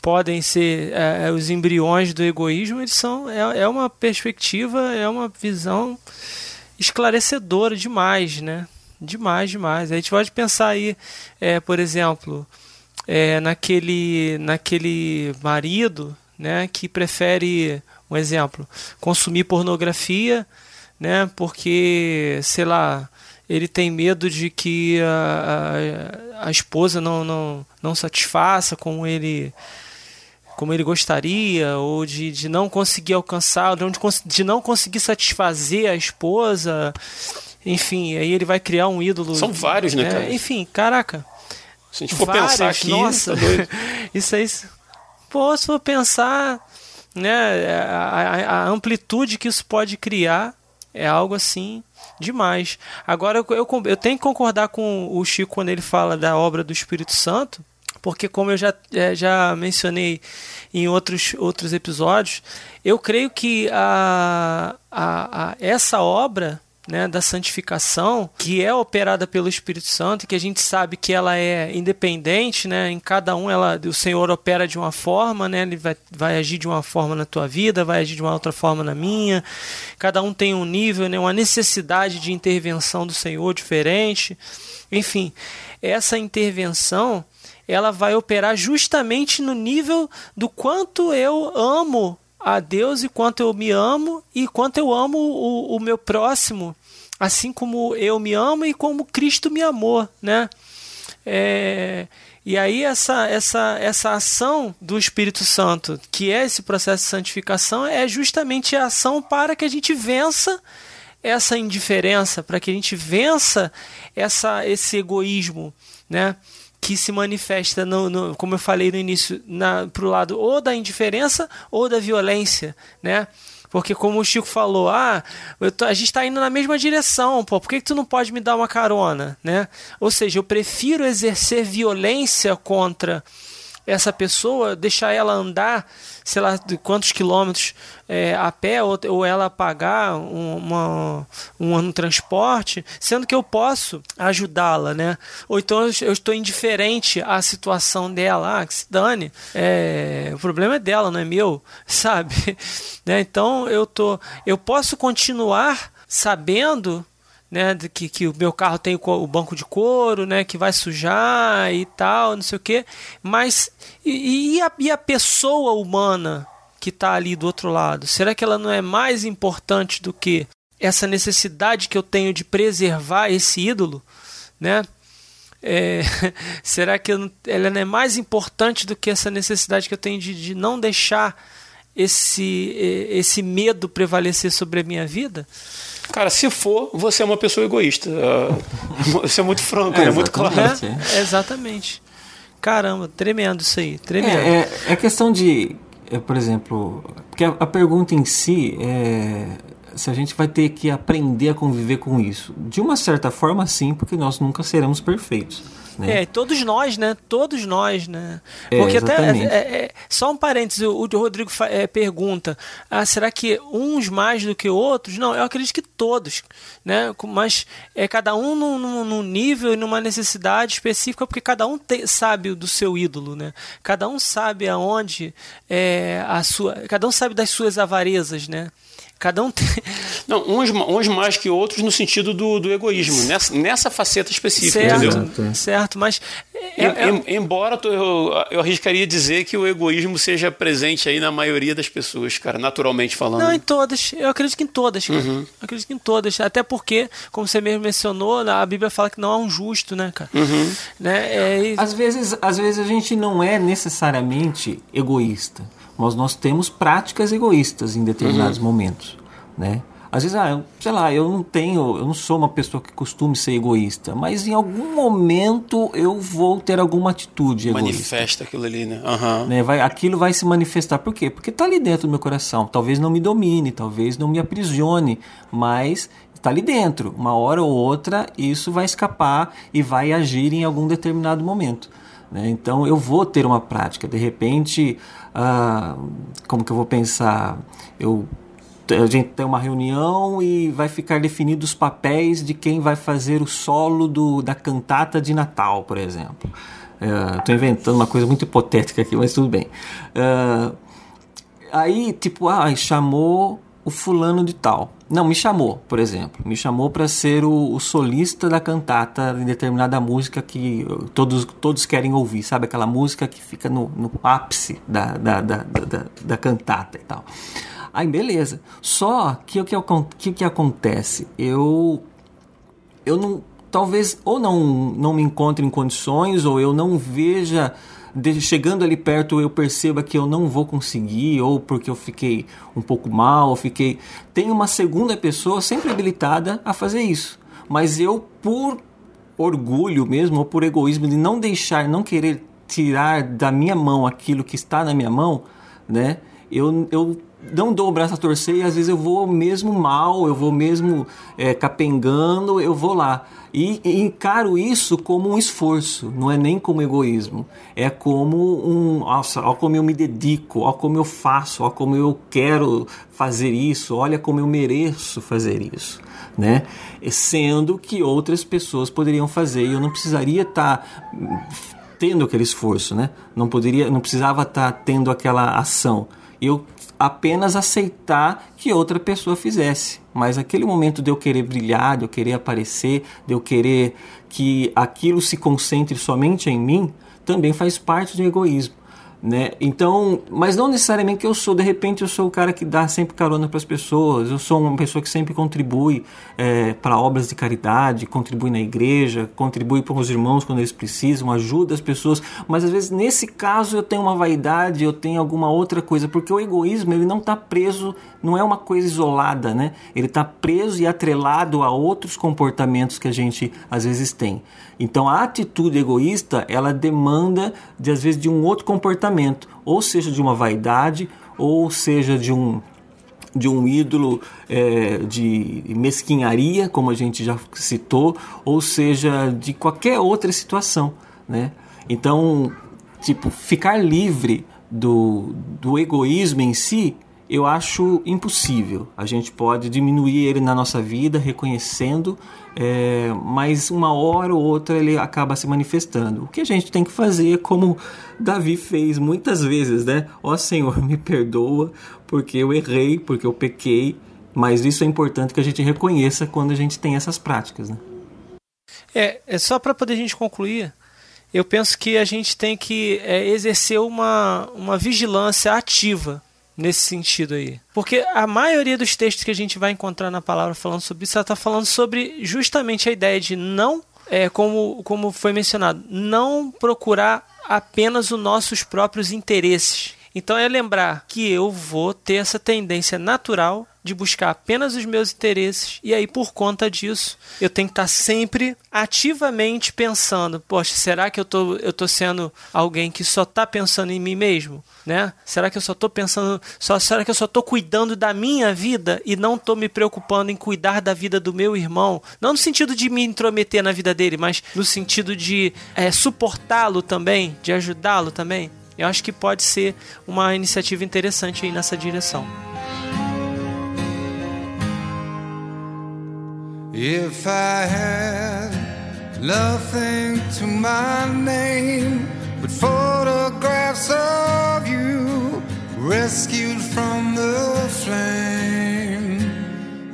podem ser é, é, os embriões do egoísmo, eles são é, é uma perspectiva, é uma visão esclarecedora demais, né? Demais, demais. A gente pode pensar aí, é, por exemplo, é, naquele, naquele marido, né, que prefere, um exemplo, consumir pornografia, né, porque, sei lá, ele tem medo de que a, a, a esposa não, não, não satisfaça com ele como ele gostaria, ou de, de não conseguir alcançar, de, de não conseguir satisfazer a esposa. Enfim, aí ele vai criar um ídolo. São vários, né, cara? Enfim, caraca. Se a gente for vários, pensar aqui. Nossa, tá isso aí. Pô, se for pensar, né, a, a, a, amplitude que isso pode criar é algo assim demais. Agora, eu, eu, eu tenho que concordar com o Chico quando ele fala da obra do Espírito Santo porque como eu já, é, já mencionei em outros, outros episódios, eu creio que a, a, a essa obra né, da santificação, que é operada pelo Espírito Santo, que a gente sabe que ela é independente, né, em cada um ela, o Senhor opera de uma forma, né, ele vai, vai agir de uma forma na tua vida, vai agir de uma outra forma na minha, cada um tem um nível, né, uma necessidade de intervenção do Senhor diferente, enfim, essa intervenção ela vai operar justamente no nível do quanto eu amo a Deus e quanto eu me amo e quanto eu amo o, o meu próximo, assim como eu me amo e como Cristo me amou, né? É, e aí essa, essa, essa ação do Espírito Santo, que é esse processo de santificação, é justamente a ação para que a gente vença essa indiferença, para que a gente vença essa, esse egoísmo, né? Que se manifesta, no, no, como eu falei no início, para o lado ou da indiferença ou da violência, né? Porque como o Chico falou, ah, tô, a gente está indo na mesma direção, pô, por que, que tu não pode me dar uma carona, né? Ou seja, eu prefiro exercer violência contra essa pessoa, deixar ela andar, sei lá, de quantos quilômetros é, a pé, ou, ou ela pagar um, uma, um, um transporte, sendo que eu posso ajudá-la, né? Ou então eu estou indiferente à situação dela, ah, que se dane, é, o problema é dela, não é meu, sabe? né? Então eu, tô, eu posso continuar sabendo né, que, que o meu carro tem o banco de couro, né, que vai sujar e tal, não sei o que, mas e, e, a, e a pessoa humana que está ali do outro lado, será que ela não é mais importante do que essa necessidade que eu tenho de preservar esse ídolo, né? É, será que ela não é mais importante do que essa necessidade que eu tenho de, de não deixar esse, esse medo prevalecer sobre a minha vida? Cara, se for, você é uma pessoa egoísta. Isso é muito franco, é, é muito claro. É, exatamente. Caramba, tremendo isso aí, tremendo. É, é, é questão de, é, por exemplo, porque a, a, pergunta em si é se a gente vai ter que aprender a conviver com isso. De uma certa forma, sim, porque nós nunca seremos perfeitos. Né? É, todos nós, né? Todos nós, né? É, Porque até é, é, só um parênteses, o, o Rodrigo é, pergunta: ah, será que uns mais do que outros? Não, eu acredito que todos, né? Mas é cada um num, num, num nível e numa necessidade específica, porque cada um te, sabe do seu ídolo, né? Cada um sabe aonde é a sua, cada um sabe das suas avarezas, né? Cada um tem. Não, uns, uns mais que outros no sentido do, do egoísmo, nessa, nessa faceta específica, certo, entendeu? Certo, mas. É, é... Embora eu, eu arriscaria dizer que o egoísmo seja presente aí na maioria das pessoas, cara, naturalmente falando. Não, em todas. Eu acredito que em todas, cara. Uhum. Eu acredito que em todas. Até porque, como você mesmo mencionou, a Bíblia fala que não há um justo, né, cara? Uhum. Né? É, às, vezes, às vezes a gente não é necessariamente egoísta, mas nós temos práticas egoístas em determinados uhum. momentos, né? Às vezes, ah, eu, sei lá, eu não tenho, eu não sou uma pessoa que costume ser egoísta, mas em algum momento eu vou ter alguma atitude egoísta. Manifesta aquilo ali, né? Uhum. né? Vai, aquilo vai se manifestar. Por quê? Porque está ali dentro do meu coração. Talvez não me domine, talvez não me aprisione, mas está ali dentro. Uma hora ou outra isso vai escapar e vai agir em algum determinado momento. Né? Então eu vou ter uma prática. De repente, ah, como que eu vou pensar? Eu a gente tem uma reunião e vai ficar definido os papéis de quem vai fazer o solo do, da cantata de Natal, por exemplo. Estou uh, inventando uma coisa muito hipotética aqui, mas tudo bem. Uh, aí, tipo, ah, chamou o fulano de tal. Não, me chamou, por exemplo. Me chamou para ser o, o, solista da cantata em determinada música que todos, todos querem ouvir, sabe? Aquela música que fica no, no ápice da, da, da, da, da cantata e tal. Aí beleza. Só que o que, que, que acontece? Eu eu não talvez ou não não me encontre em condições ou eu não veja de, chegando ali perto eu perceba que eu não vou conseguir ou porque eu fiquei um pouco mal, ou fiquei tem uma segunda pessoa sempre habilitada a fazer isso. Mas eu por orgulho mesmo ou por egoísmo de não deixar, não querer tirar da minha mão aquilo que está na minha mão, né? Eu, eu não dou o braço a torcer e às vezes eu vou mesmo mal, eu vou mesmo é, capengando, eu vou lá. E, e, encaro isso como um esforço, não é nem como egoísmo. É como um, nossa, olha como eu me dedico, olha como eu faço, olha como eu quero fazer isso, olha como eu mereço fazer isso. Né? Sendo que outras pessoas poderiam fazer e eu não precisaria estar tá tendo aquele esforço, né? Não poderia, não precisava estar tá tendo aquela ação. Eu apenas aceitar que outra pessoa fizesse. Mas aquele momento de eu querer brilhar, de eu querer aparecer, de eu querer que aquilo se concentre somente em mim, também faz parte do egoísmo né? Então, mas não necessariamente que eu sou, de repente eu sou o cara que dá sempre carona para as pessoas, eu sou uma pessoa que sempre contribui é, para obras de caridade, contribui na igreja, contribui para os irmãos quando eles precisam, ajuda as pessoas, mas às vezes nesse caso eu tenho uma vaidade, eu tenho alguma outra coisa, porque o egoísmo ele não está preso, não é uma coisa isolada, né? Ele está preso e atrelado a outros comportamentos que a gente às vezes tem. Então a atitude egoísta ela demanda de às vezes de um outro comportamento, ou seja de uma vaidade, ou seja de um de um ídolo é, de mesquinharia, como a gente já citou, ou seja de qualquer outra situação, né? Então, tipo, ficar livre do, do egoísmo em si eu acho impossível. A gente pode diminuir ele na nossa vida, reconhecendo, é, mas uma hora ou outra ele acaba se manifestando. O que a gente tem que fazer, como Davi fez muitas vezes, né? Ó oh, Senhor, me perdoa porque eu errei, porque eu pequei. Mas isso é importante que a gente reconheça quando a gente tem essas práticas, né? É, é só para poder a gente concluir. Eu penso que a gente tem que é, exercer uma, uma vigilância ativa nesse sentido aí. Porque a maioria dos textos que a gente vai encontrar na palavra falando sobre isso, ela está falando sobre justamente a ideia de não, é, como, como foi mencionado, não procurar apenas os nossos próprios interesses. Então é lembrar que eu vou ter essa tendência natural de buscar apenas os meus interesses e aí por conta disso eu tenho que estar sempre ativamente pensando, poxa, será que eu tô, eu tô sendo alguém que só está pensando em mim mesmo, né? Será que eu só estou pensando, só será que eu só estou cuidando da minha vida e não estou me preocupando em cuidar da vida do meu irmão? Não no sentido de me intrometer na vida dele, mas no sentido de é, suportá-lo também, de ajudá-lo também. Eu acho que pode ser uma iniciativa interessante aí nessa direção. If I had nothing to my name but photographs of you rescued from the flame,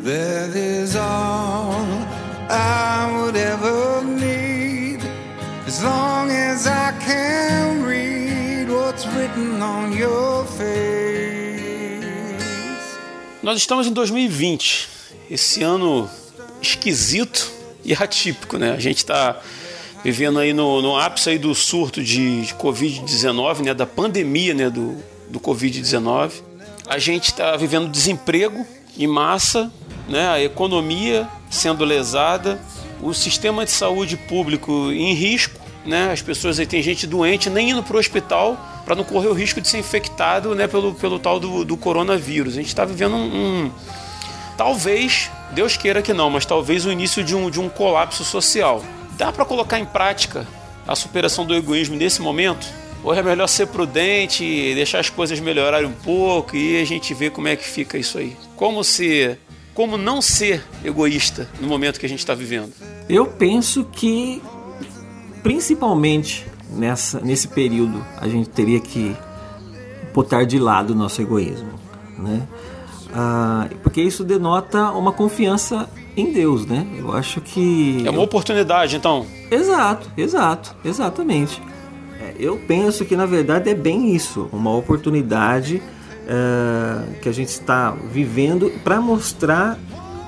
that is all I would ever need as long as I can. Nós estamos em 2020, esse ano esquisito e atípico, né? A gente está vivendo aí no, no ápice aí do surto de, de Covid-19, né? Da pandemia, né? Do, do Covid-19. A gente está vivendo desemprego em massa, né? A economia sendo lesada, o sistema de saúde público em risco, né? As pessoas aí tem gente doente nem indo para o hospital para não correr o risco de ser infectado, né? Pelo, pelo tal do, do coronavírus. A gente está vivendo um, um talvez Deus queira que não, mas talvez o início de um, de um colapso social. Dá para colocar em prática a superação do egoísmo nesse momento? Ou é melhor ser prudente, deixar as coisas melhorarem um pouco e a gente vê como é que fica isso aí? Como ser, como não ser egoísta no momento que a gente está vivendo? Eu penso que, principalmente nessa, nesse período, a gente teria que botar de lado o nosso egoísmo, né? Ah, porque isso denota uma confiança em Deus, né? Eu acho que. É uma oportunidade, então. Exato, exato, exatamente. É, eu penso que na verdade é bem isso, uma oportunidade uh, que a gente está vivendo para mostrar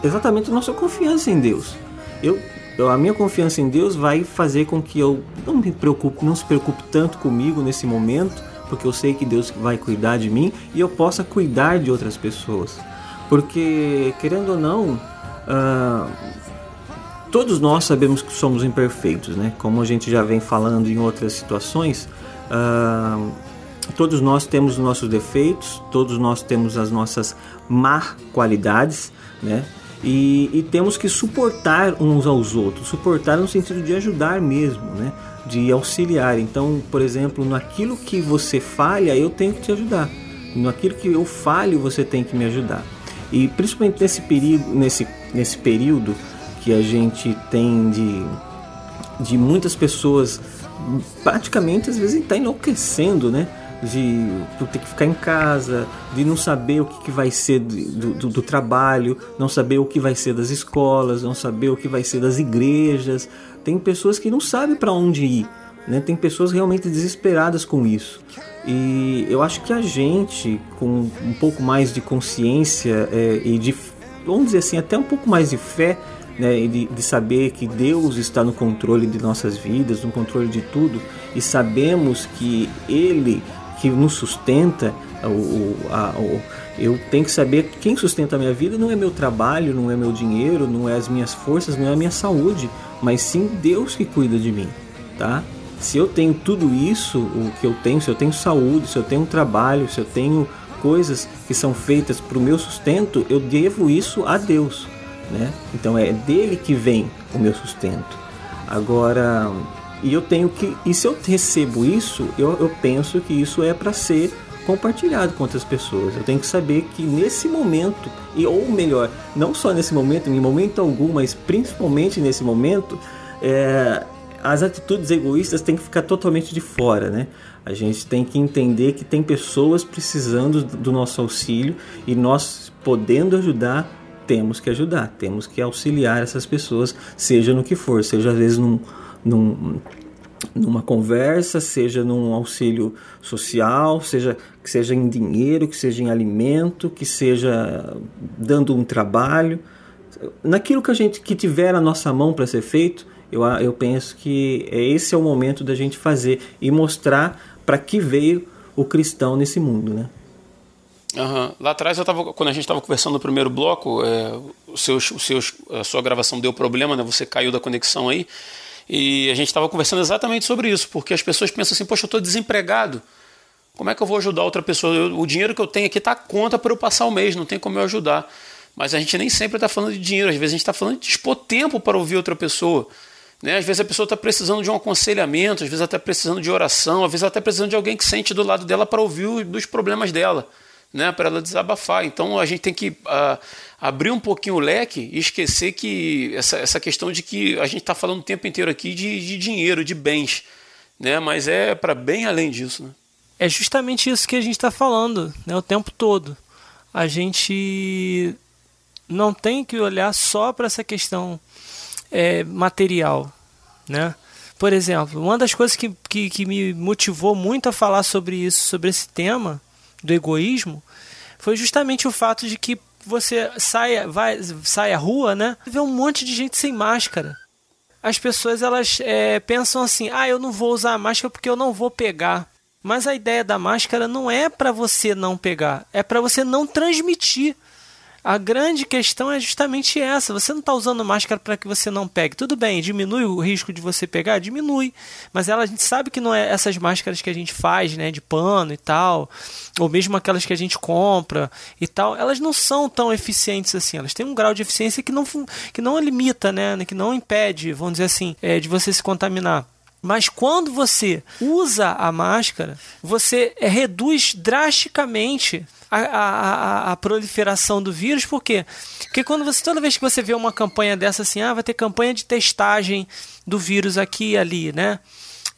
exatamente a nossa confiança em Deus. Eu, eu, a minha confiança em Deus vai fazer com que eu não me preocupe, não se preocupe tanto comigo nesse momento, porque eu sei que Deus vai cuidar de mim e eu possa cuidar de outras pessoas. Porque, querendo ou não, uh, todos nós sabemos que somos imperfeitos, né? Como a gente já vem falando em outras situações, uh, todos nós temos os nossos defeitos, todos nós temos as nossas má qualidades, né? E, e, temos que suportar uns aos outros, suportar no sentido de ajudar mesmo, né? de auxiliar. Então, por exemplo, naquilo que você falha, eu tenho que te ajudar. Naquilo que eu falho, você tem que me ajudar. E principalmente nesse período, nesse, nesse período que a gente tem de, de muitas pessoas praticamente às vezes está enlouquecendo, né? De ter que ficar em casa, de não saber o que, que vai ser do, do, do, trabalho, não saber o que vai ser das escolas, não saber o que vai ser das igrejas, tem pessoas que não sabem para onde ir, né? Tem pessoas realmente desesperadas com isso. E eu acho que a gente, com um pouco mais de consciência é, e de, vamos dizer assim, até um pouco mais de fé, né, de, de, saber que Deus está no controle de nossas vidas, no controle de tudo, e sabemos que Ele que nos sustenta, o, a, o, eu tenho que saber quem sustenta a minha vida não é meu trabalho, não é meu dinheiro, não é as minhas forças, não é a minha saúde, mas sim Deus que cuida de mim, tá? Se eu tenho tudo isso, o que eu tenho, se eu tenho saúde, se eu tenho trabalho, se eu tenho coisas que são feitas para o meu sustento, eu devo isso a Deus, né? Então é dele que vem o meu sustento. Agora, e eu tenho que, e se eu recebo isso, eu, eu penso que isso é para ser compartilhado com outras pessoas. Eu tenho que saber que nesse momento, e ou melhor, não só nesse momento, em momento algum, mas principalmente nesse momento, é, as atitudes egoístas têm que ficar totalmente de fora, né? A gente tem que entender que tem pessoas precisando do nosso auxílio e nós podendo ajudar, temos que ajudar, temos que auxiliar essas pessoas, seja no que for, seja às vezes num, num numa conversa, seja num auxílio social, seja que seja em dinheiro, que seja em alimento, que seja dando um trabalho, naquilo que a gente que tiver a nossa mão para ser feito, eu, eu penso que é, esse é o momento da gente fazer e mostrar para que veio o cristão nesse mundo, né? Uhum. Lá atrás, eu tava, quando a gente estava conversando no primeiro bloco, é, o seus, o seus, a sua gravação deu problema, né? Você caiu da conexão aí. E a gente estava conversando exatamente sobre isso, porque as pessoas pensam assim: poxa, eu estou desempregado. Como é que eu vou ajudar outra pessoa? Eu, o dinheiro que eu tenho aqui está conta para eu passar o mês, não tem como eu ajudar. Mas a gente nem sempre está falando de dinheiro, às vezes a gente está falando de dispor tempo para ouvir outra pessoa. Né? Às vezes a pessoa está precisando de um aconselhamento, às vezes até precisando de oração, às vezes até precisando de alguém que sente do lado dela para ouvir dos problemas dela, né? para ela desabafar. Então a gente tem que uh, abrir um pouquinho o leque e esquecer que essa, essa questão de que a gente está falando o tempo inteiro aqui de, de dinheiro, de bens, né? mas é para bem além disso. Né? É justamente isso que a gente está falando né? o tempo todo. A gente não tem que olhar só para essa questão é, material, né? Por exemplo, uma das coisas que, que, que me motivou muito a falar sobre isso, sobre esse tema do egoísmo, foi justamente o fato de que você sai, vai, sai à rua, né? Vê um monte de gente sem máscara. As pessoas elas é, pensam assim: ah, eu não vou usar a máscara porque eu não vou pegar. Mas a ideia da máscara não é para você não pegar, é para você não transmitir. A grande questão é justamente essa. Você não está usando máscara para que você não pegue. Tudo bem, diminui o risco de você pegar? Diminui. Mas ela, a gente sabe que não é essas máscaras que a gente faz, né? De pano e tal. Ou mesmo aquelas que a gente compra e tal. Elas não são tão eficientes assim. Elas têm um grau de eficiência que não, que não limita, né? Que não impede, vamos dizer assim, é, de você se contaminar. Mas quando você usa a máscara, você é, reduz drasticamente a, a, a, proliferação do vírus, por quê? Porque quando você, toda vez que você vê uma campanha dessa assim, ah, vai ter campanha de testagem do vírus aqui e ali, né?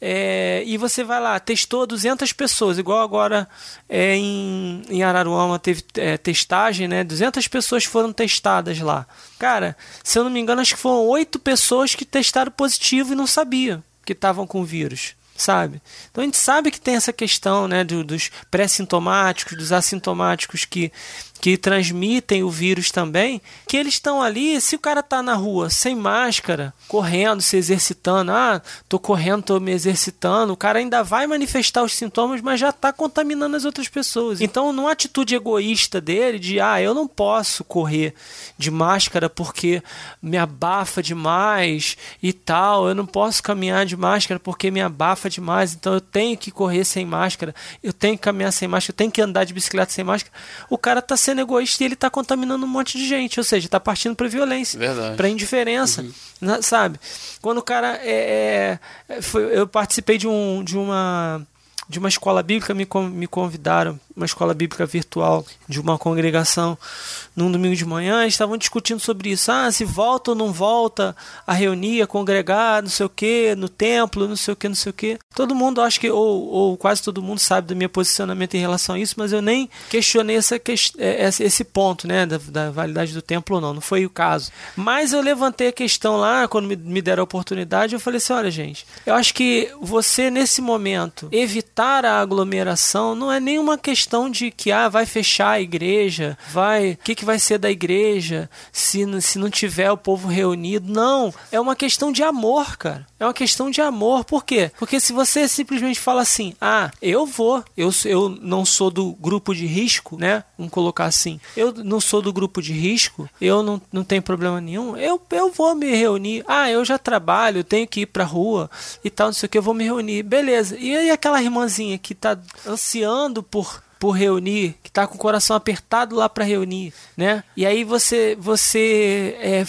É, e você vai lá, testou 200 pessoas, igual agora é, em, em Araruama teve é, testagem, né? 200 pessoas foram testadas lá. Cara, se eu não me engano, acho que foram 8 pessoas que testaram positivo e não sabiam que estavam com vírus sabe? Então a gente sabe que tem essa questão, né, do, dos pré-sintomáticos, dos assintomáticos que que transmitem o vírus também, que eles estão ali, se o cara está na rua sem máscara, correndo, se exercitando, ah, tô correndo, tô me exercitando, o cara ainda vai manifestar os sintomas, mas já está contaminando as outras pessoas. Então, numa atitude egoísta dele de, ah, eu não posso correr de máscara porque me abafa demais e tal, eu não posso caminhar de máscara porque me abafa demais, então eu tenho que correr sem máscara, eu tenho que caminhar sem máscara, eu tenho que andar de bicicleta sem máscara. O cara está sendo egoísta e ele está contaminando um monte de gente, ou seja, está partindo para violência, para indiferença, uhum. Né, sabe? Quando o cara é, é, foi, eu participei de um de uma de uma escola bíblica me, me convidaram, uma escola bíblica virtual de uma congregação num domingo de manhã, estavam discutindo sobre isso. Ah, se volta ou não volta a reunir, a congregar, não sei o que, no templo, não sei o que, não sei o que. Todo mundo, acho que, ou, ou quase todo mundo sabe do meu posicionamento em relação a isso, mas eu nem questionei essa, é, esse ponto, né, da, da validade do templo ou não, não foi o caso. Mas eu levantei a questão lá, quando me, me deram a oportunidade, eu falei assim: olha, gente, eu acho que você, nesse momento, evitar a aglomeração não é nenhuma questão de que, ah, vai fechar a igreja, vai. O que, que vai ser da igreja se, se não tiver o povo reunido. Não, é uma questão de amor, cara. É uma questão de amor. Por quê? Porque se você simplesmente fala assim, ah, eu vou, eu, eu não sou do grupo de risco, né? Vamos colocar assim, eu não sou do grupo de risco, eu não, não tenho problema nenhum, eu, eu vou me reunir. Ah, eu já trabalho, tenho que ir pra rua e tal, não sei o que, eu vou me reunir. Beleza. E aí aquela irmãzinha que tá ansiando por por reunir, que está com o coração apertado lá para reunir, né? E aí você você é,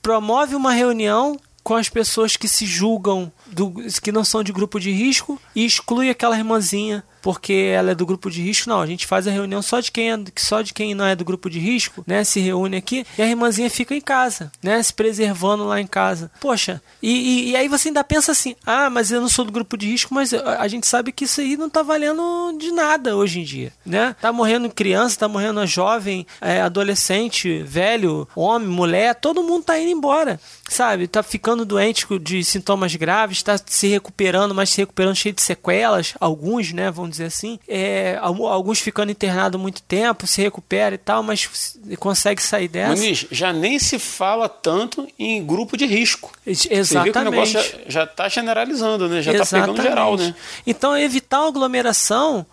promove uma reunião com as pessoas que se julgam do, que não são de grupo de risco e exclui aquela irmãzinha porque ela é do grupo de risco. Não, a gente faz a reunião só de quem é, só de quem não é do grupo de risco, né? Se reúne aqui e a irmãzinha fica em casa, né? Se preservando lá em casa. Poxa, e, e, e aí você ainda pensa assim: ah, mas eu não sou do grupo de risco, mas a gente sabe que isso aí não tá valendo de nada hoje em dia, né? Tá morrendo criança, tá morrendo jovem, é, adolescente, velho, homem, mulher, todo mundo tá indo embora, sabe? Tá ficando doente de sintomas graves, tá se recuperando, mas se recuperando cheio de sequelas, alguns, né? Vamos dizer assim. É, alguns ficando internados muito tempo, se recupera e tal, mas consegue sair dessa. Muniz, já nem se fala tanto em grupo de risco. Exatamente. Você vê que o negócio já está generalizando, né? Já está pegando geral, né? Então, evitar aglomeração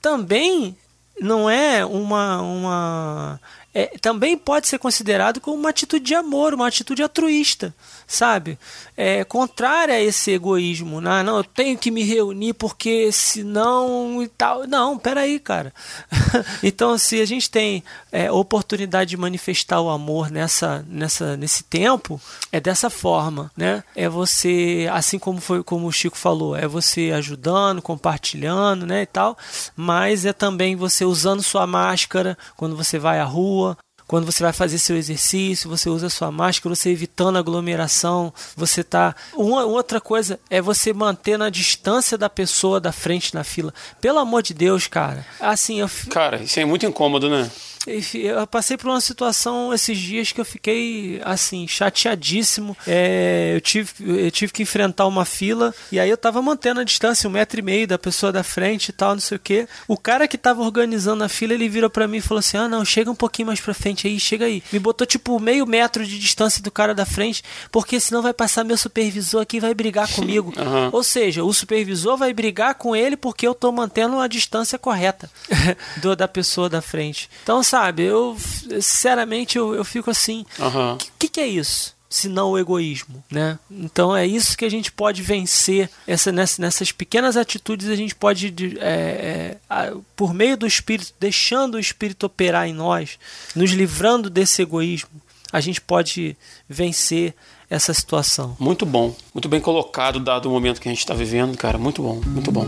também não é uma, uma é, também pode ser considerado como uma atitude de amor, uma atitude altruísta, sabe? É, contrária a esse egoísmo, né? não, eu tenho que me reunir porque senão e tal. Não, peraí, cara. então, se a gente tem é, oportunidade de manifestar o amor nessa, nessa, nesse tempo, é dessa forma, né? É você, assim como foi como o Chico falou, é você ajudando, compartilhando, né, e tal, mas é também você usando sua máscara quando você vai à rua quando você vai fazer seu exercício, você usa sua máscara, você evitando aglomeração, você tá. Uma outra coisa é você manter na distância da pessoa da frente na fila. Pelo amor de Deus, cara. Assim, eu. Cara, isso é muito incômodo, né? Eu passei por uma situação esses dias que eu fiquei assim chateadíssimo. É, eu tive eu tive que enfrentar uma fila e aí eu tava mantendo a distância um metro e meio da pessoa da frente e tal, não sei o que. O cara que tava organizando a fila ele virou para mim e falou assim: ah não, chega um pouquinho mais para frente aí, chega aí. Me botou tipo meio metro de distância do cara da frente porque senão vai passar meu supervisor aqui e vai brigar comigo. Uhum. Ou seja, o supervisor vai brigar com ele porque eu tô mantendo a distância correta do, da pessoa da frente. Então sabe, eu sinceramente eu, eu fico assim, o uhum. que, que é isso? se não o egoísmo, né? Então é isso que a gente pode vencer essa, nessas pequenas atitudes a gente pode é, é, por meio do Espírito, deixando o Espírito operar em nós, nos livrando desse egoísmo, a gente pode vencer essa situação. Muito bom, muito bem colocado dado o momento que a gente está vivendo, cara, muito bom, muito bom.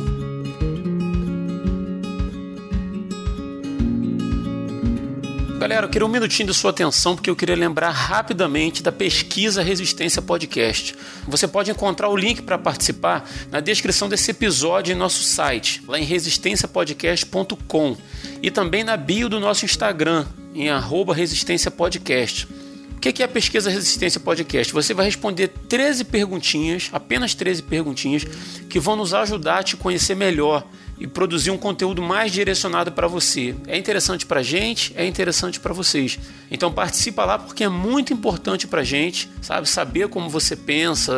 Galera, eu queria um minutinho de sua atenção porque eu queria lembrar rapidamente da pesquisa Resistência Podcast. Você pode encontrar o link para participar na descrição desse episódio em nosso site, lá em resistenciapodcast.com e também na bio do nosso Instagram, em arroba. O que é a pesquisa Resistência Podcast? Você vai responder 13 perguntinhas, apenas 13 perguntinhas, que vão nos ajudar a te conhecer melhor e produzir um conteúdo mais direcionado para você. É interessante para a gente, é interessante para vocês. Então participa lá porque é muito importante para a gente, sabe, saber como você pensa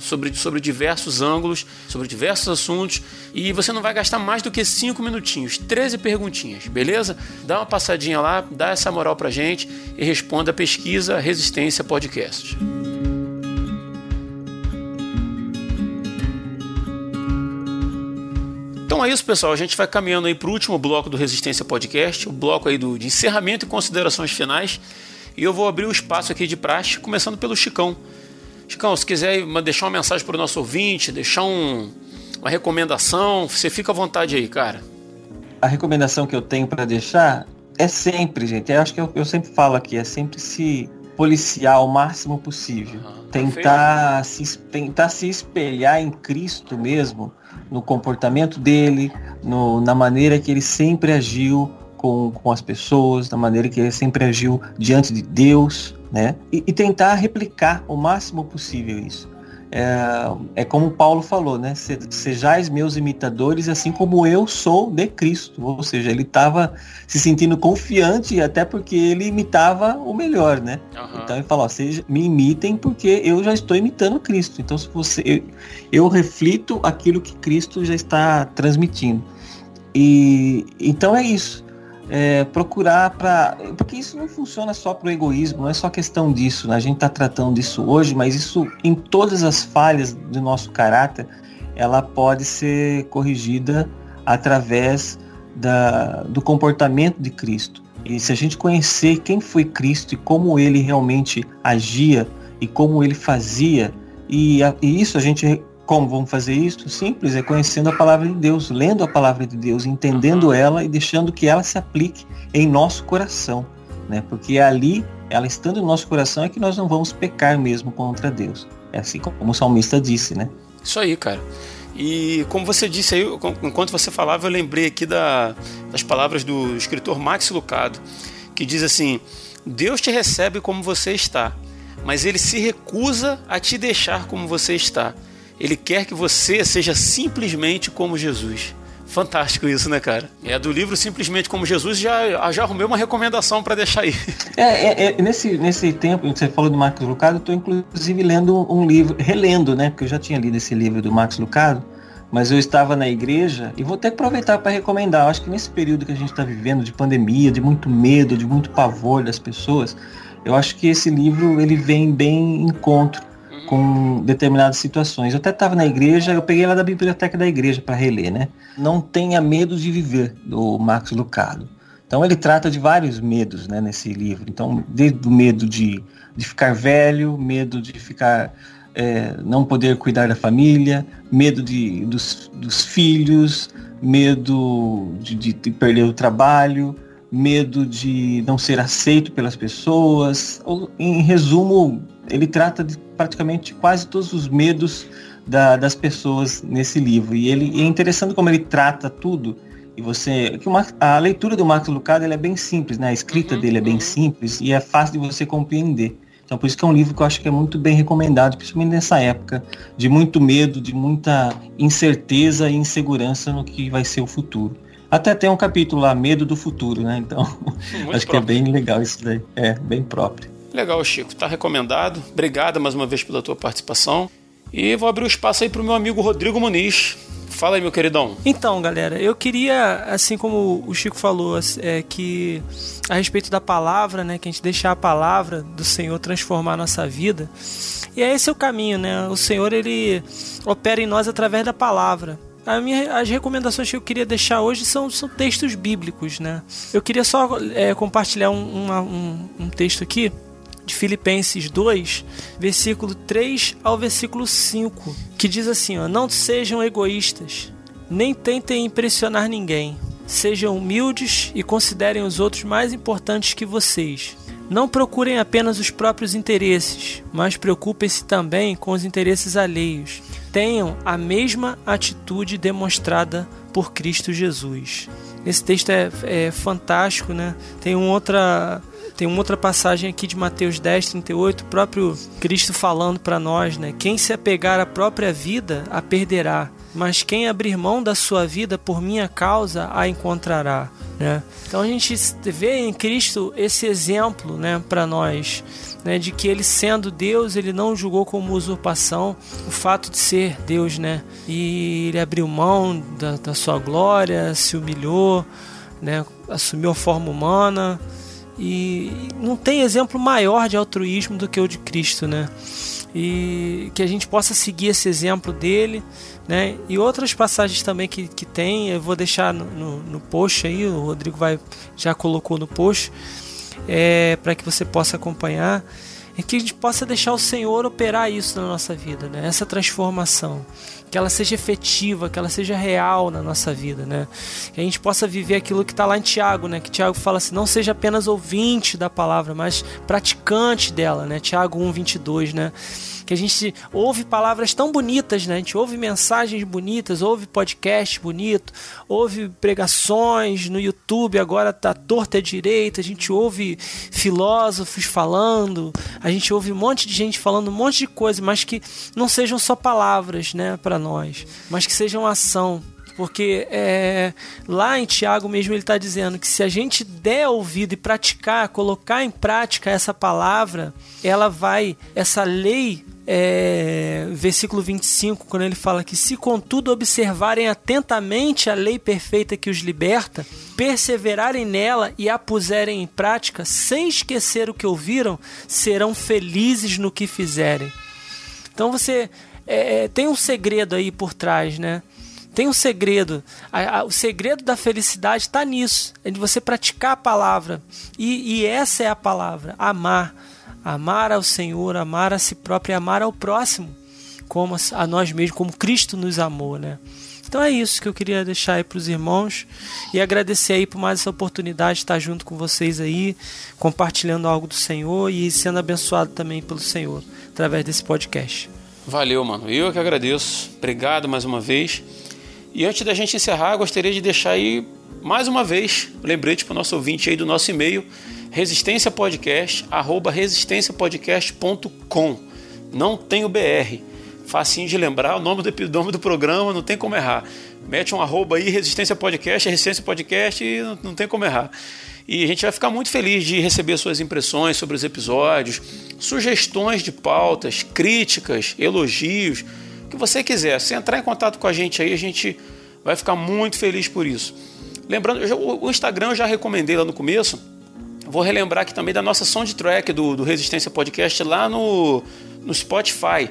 sobre, sobre diversos ângulos, sobre diversos assuntos e você não vai gastar mais do que 5 minutinhos, 13 perguntinhas, beleza? Dá uma passadinha lá, dá essa moral para a gente e responda a pesquisa Resistência Podcast. Então é isso, pessoal. A gente vai caminhando aí para o último bloco do Resistência Podcast, o bloco aí do, de encerramento e considerações finais. E eu vou abrir o espaço aqui de praxe, começando pelo Chicão. Chicão, se quiser deixar uma mensagem para o nosso ouvinte, deixar um, uma recomendação, você fica à vontade aí, cara. A recomendação que eu tenho para deixar é sempre, gente, eu acho que eu, eu, sempre falo aqui, é sempre se policiar o máximo possível. Uhum. Tentar, se, tentar se espelhar em Cristo mesmo no comportamento dele, no, na maneira que ele sempre agiu com, com as pessoas, na maneira que ele sempre agiu diante de Deus, né? E, e tentar replicar o máximo possível isso é, é como Paulo falou, né? Sejais meus imitadores, assim como eu sou de Cristo. Ou seja, ele estava se sentindo confiante, até porque ele imitava o melhor, né? Uhum. Então ele falou: seja, me imitem, porque eu já estou imitando Cristo. Então, se você, eu, eu reflito aquilo que Cristo já está transmitindo. E então é isso é, procurar para. Porque isso não funciona só para o egoísmo, não é só questão disso. Né? A gente está tratando disso hoje, mas isso, em todas as falhas do nosso caráter, ela pode ser corrigida através da, do comportamento de Cristo. E se a gente conhecer quem foi Cristo e como ele realmente agia e como ele fazia, e, a, e isso a gente como vamos fazer isso? Simples, é conhecendo a palavra de Deus, lendo a palavra de Deus, entendendo ela e deixando que ela se aplique em nosso coração, né? Porque é ali, ela estando no nosso coração, é que nós não vamos pecar mesmo contra Deus. É assim como o salmista disse, né? Isso aí, cara. E como você disse aí, enquanto você falava, eu lembrei aqui da, das palavras do escritor Max Lucado, que diz assim: Deus te recebe como você está, mas ele se recusa a te deixar como você está. Ele quer que você seja simplesmente como Jesus. Fantástico isso, né, cara? É do livro Simplesmente Como Jesus, já, já arrumei uma recomendação para deixar aí. É, é, é, nesse, nesse tempo que você falou do Marcos Lucado, eu estou inclusive lendo um livro, relendo, né? Porque eu já tinha lido esse livro do Marcos Lucado, mas eu estava na igreja e vou até aproveitar para recomendar. Eu acho que nesse período que a gente está vivendo de pandemia, de muito medo, de muito pavor das pessoas, eu acho que esse livro ele vem bem em encontro com determinadas situações. Eu até estava na igreja, eu peguei lá da biblioteca da igreja para reler, né? Não tenha medo de viver, do Max Lucado. Então ele trata de vários medos né, nesse livro. Então, desde o medo de, de ficar velho, medo de ficar é, não poder cuidar da família, medo de, dos, dos filhos, medo de, de, de perder o trabalho, medo de não ser aceito pelas pessoas. Ou, em resumo, ele trata de praticamente quase todos os medos da, das pessoas nesse livro. E ele é interessante como ele trata tudo E você. Que uma, a leitura do Marcos Lucado é bem simples, né? A escrita uhum, dele é bem uhum. simples e é fácil de você compreender. Então por isso que é um livro que eu acho que é muito bem recomendado, principalmente nessa época de muito medo, de muita incerteza e insegurança no que vai ser o futuro. Até tem um capítulo lá, Medo do Futuro, né? Então, muito acho próprio. que é bem legal isso daí. É, bem próprio. Legal, Chico. Tá recomendado. Obrigado mais uma vez pela tua participação. E vou abrir o espaço aí pro meu amigo Rodrigo Muniz, Fala aí, meu queridão. Então, galera, eu queria, assim como o Chico falou, é, que a respeito da palavra, né, que a gente deixar a palavra do Senhor transformar a nossa vida. E é esse o caminho, né? O Senhor ele opera em nós através da palavra. Minha, as recomendações que eu queria deixar hoje são, são textos bíblicos, né? Eu queria só é, compartilhar um, uma, um, um texto aqui de Filipenses 2, versículo 3 ao versículo 5, que diz assim: ó, Não sejam egoístas, nem tentem impressionar ninguém. Sejam humildes e considerem os outros mais importantes que vocês. Não procurem apenas os próprios interesses, mas preocupem-se também com os interesses alheios. Tenham a mesma atitude demonstrada por Cristo Jesus. Esse texto é, é fantástico, né? Tem uma outra tem uma outra passagem aqui de Mateus 10, 38, o próprio Cristo falando para nós, né? Quem se apegar à própria vida, a perderá, mas quem abrir mão da sua vida por minha causa, a encontrará. Né? Então a gente vê em Cristo esse exemplo né, para nós. Né, de que ele sendo Deus, ele não julgou como usurpação o fato de ser Deus, né? E ele abriu mão da, da sua glória, se humilhou, né? Assumiu a forma humana, e não tem exemplo maior de altruísmo do que o de Cristo, né? E que a gente possa seguir esse exemplo dele, né? E outras passagens também que, que tem, eu vou deixar no, no, no post aí, o Rodrigo vai já colocou no post, é, para que você possa acompanhar é que a gente possa deixar o Senhor operar isso na nossa vida, né? Essa transformação que ela seja efetiva, que ela seja real na nossa vida, né? Que a gente possa viver aquilo que está lá em Tiago, né? Que Tiago fala assim, não seja apenas ouvinte da palavra, mas praticante dela, né? Tiago 1, 22, né? Que a gente ouve palavras tão bonitas, né? A gente ouve mensagens bonitas, ouve podcast bonito, ouve pregações no YouTube, agora tá torta à direita, a gente ouve filósofos falando, a gente ouve um monte de gente falando um monte de coisa, mas que não sejam só palavras, né, para nós, mas que sejam ação, porque é, lá em Tiago mesmo ele está dizendo que se a gente der ouvido e praticar, colocar em prática essa palavra, ela vai, essa lei é, versículo 25, quando ele fala que se contudo observarem atentamente a lei perfeita que os liberta, perseverarem nela e a puserem em prática, sem esquecer o que ouviram, serão felizes no que fizerem. Então você é, é tem um segredo aí por trás, né? Tem um segredo. O segredo da felicidade está nisso, é de você praticar a palavra. E, e essa é a palavra: amar amar ao Senhor, amar a si próprio e amar ao próximo, como a nós mesmos, como Cristo nos amou, né? Então é isso que eu queria deixar aí para os irmãos e agradecer aí por mais essa oportunidade de estar junto com vocês aí, compartilhando algo do Senhor e sendo abençoado também pelo Senhor através desse podcast. Valeu, mano. Eu que agradeço. Obrigado mais uma vez. E antes da gente encerrar, gostaria de deixar aí mais uma vez lembrete para o nosso ouvinte aí do nosso e-mail Resistência Podcast, arroba resistenciapodcast.com. Não tem o BR. Facinho de lembrar, o nome do, nome do programa, não tem como errar. Mete um arroba aí, Resistência Podcast, Resistência Podcast e não, não tem como errar. E a gente vai ficar muito feliz de receber suas impressões sobre os episódios, sugestões de pautas, críticas, elogios, o que você quiser. Se entrar em contato com a gente aí, a gente vai ficar muito feliz por isso. Lembrando, o Instagram eu já recomendei lá no começo, Vou relembrar aqui também da nossa soundtrack do, do Resistência Podcast lá no, no Spotify,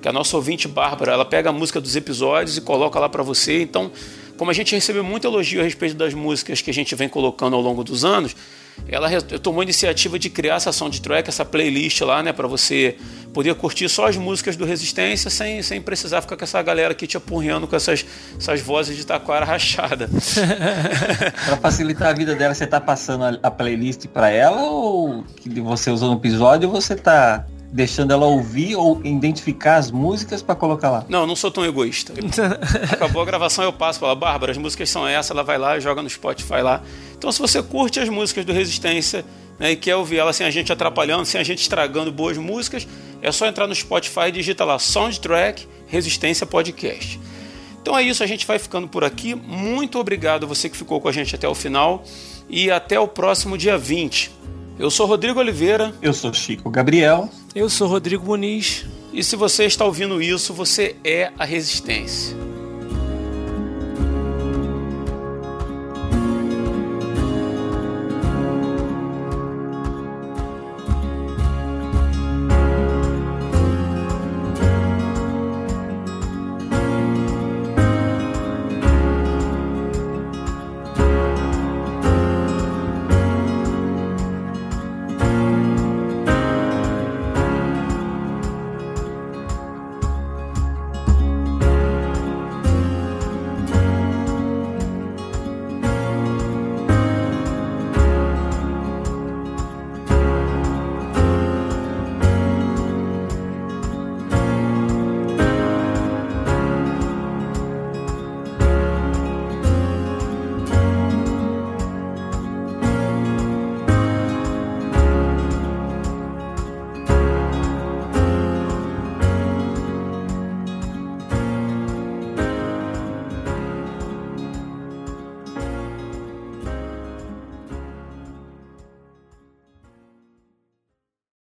que a nossa ouvinte Bárbara, ela pega a música dos episódios e coloca lá para você. Então, como a gente recebeu muito elogio a respeito das músicas que a gente vem colocando ao longo dos anos, ela tomou a iniciativa de criar essa soundtrack, essa playlist lá, né, para você poder curtir só as músicas do Resistência sem, sem precisar ficar com essa galera aqui te apurreando com essas, essas vozes de taquara rachada. para facilitar a vida dela, você tá passando a, playlist para ela ou que você usou no episódio você tá deixando ela ouvir ou identificar as músicas para colocar lá. Não, não sou tão egoísta. Acabou a gravação, eu passo para ela, Bárbara, as músicas são essas, ela vai lá e joga no Spotify lá. Então, se você curte as músicas do Resistência né, e quer ouvir ela sem a gente atrapalhando, sem a gente estragando boas músicas, é só entrar no Spotify e digita lá Soundtrack Resistência Podcast. Então é isso, a gente vai ficando por aqui. Muito obrigado a você que ficou com a gente até o final e até o próximo dia 20. Eu sou Rodrigo Oliveira. Eu sou Chico Gabriel. Eu sou Rodrigo Muniz. E se você está ouvindo isso, você é a resistência.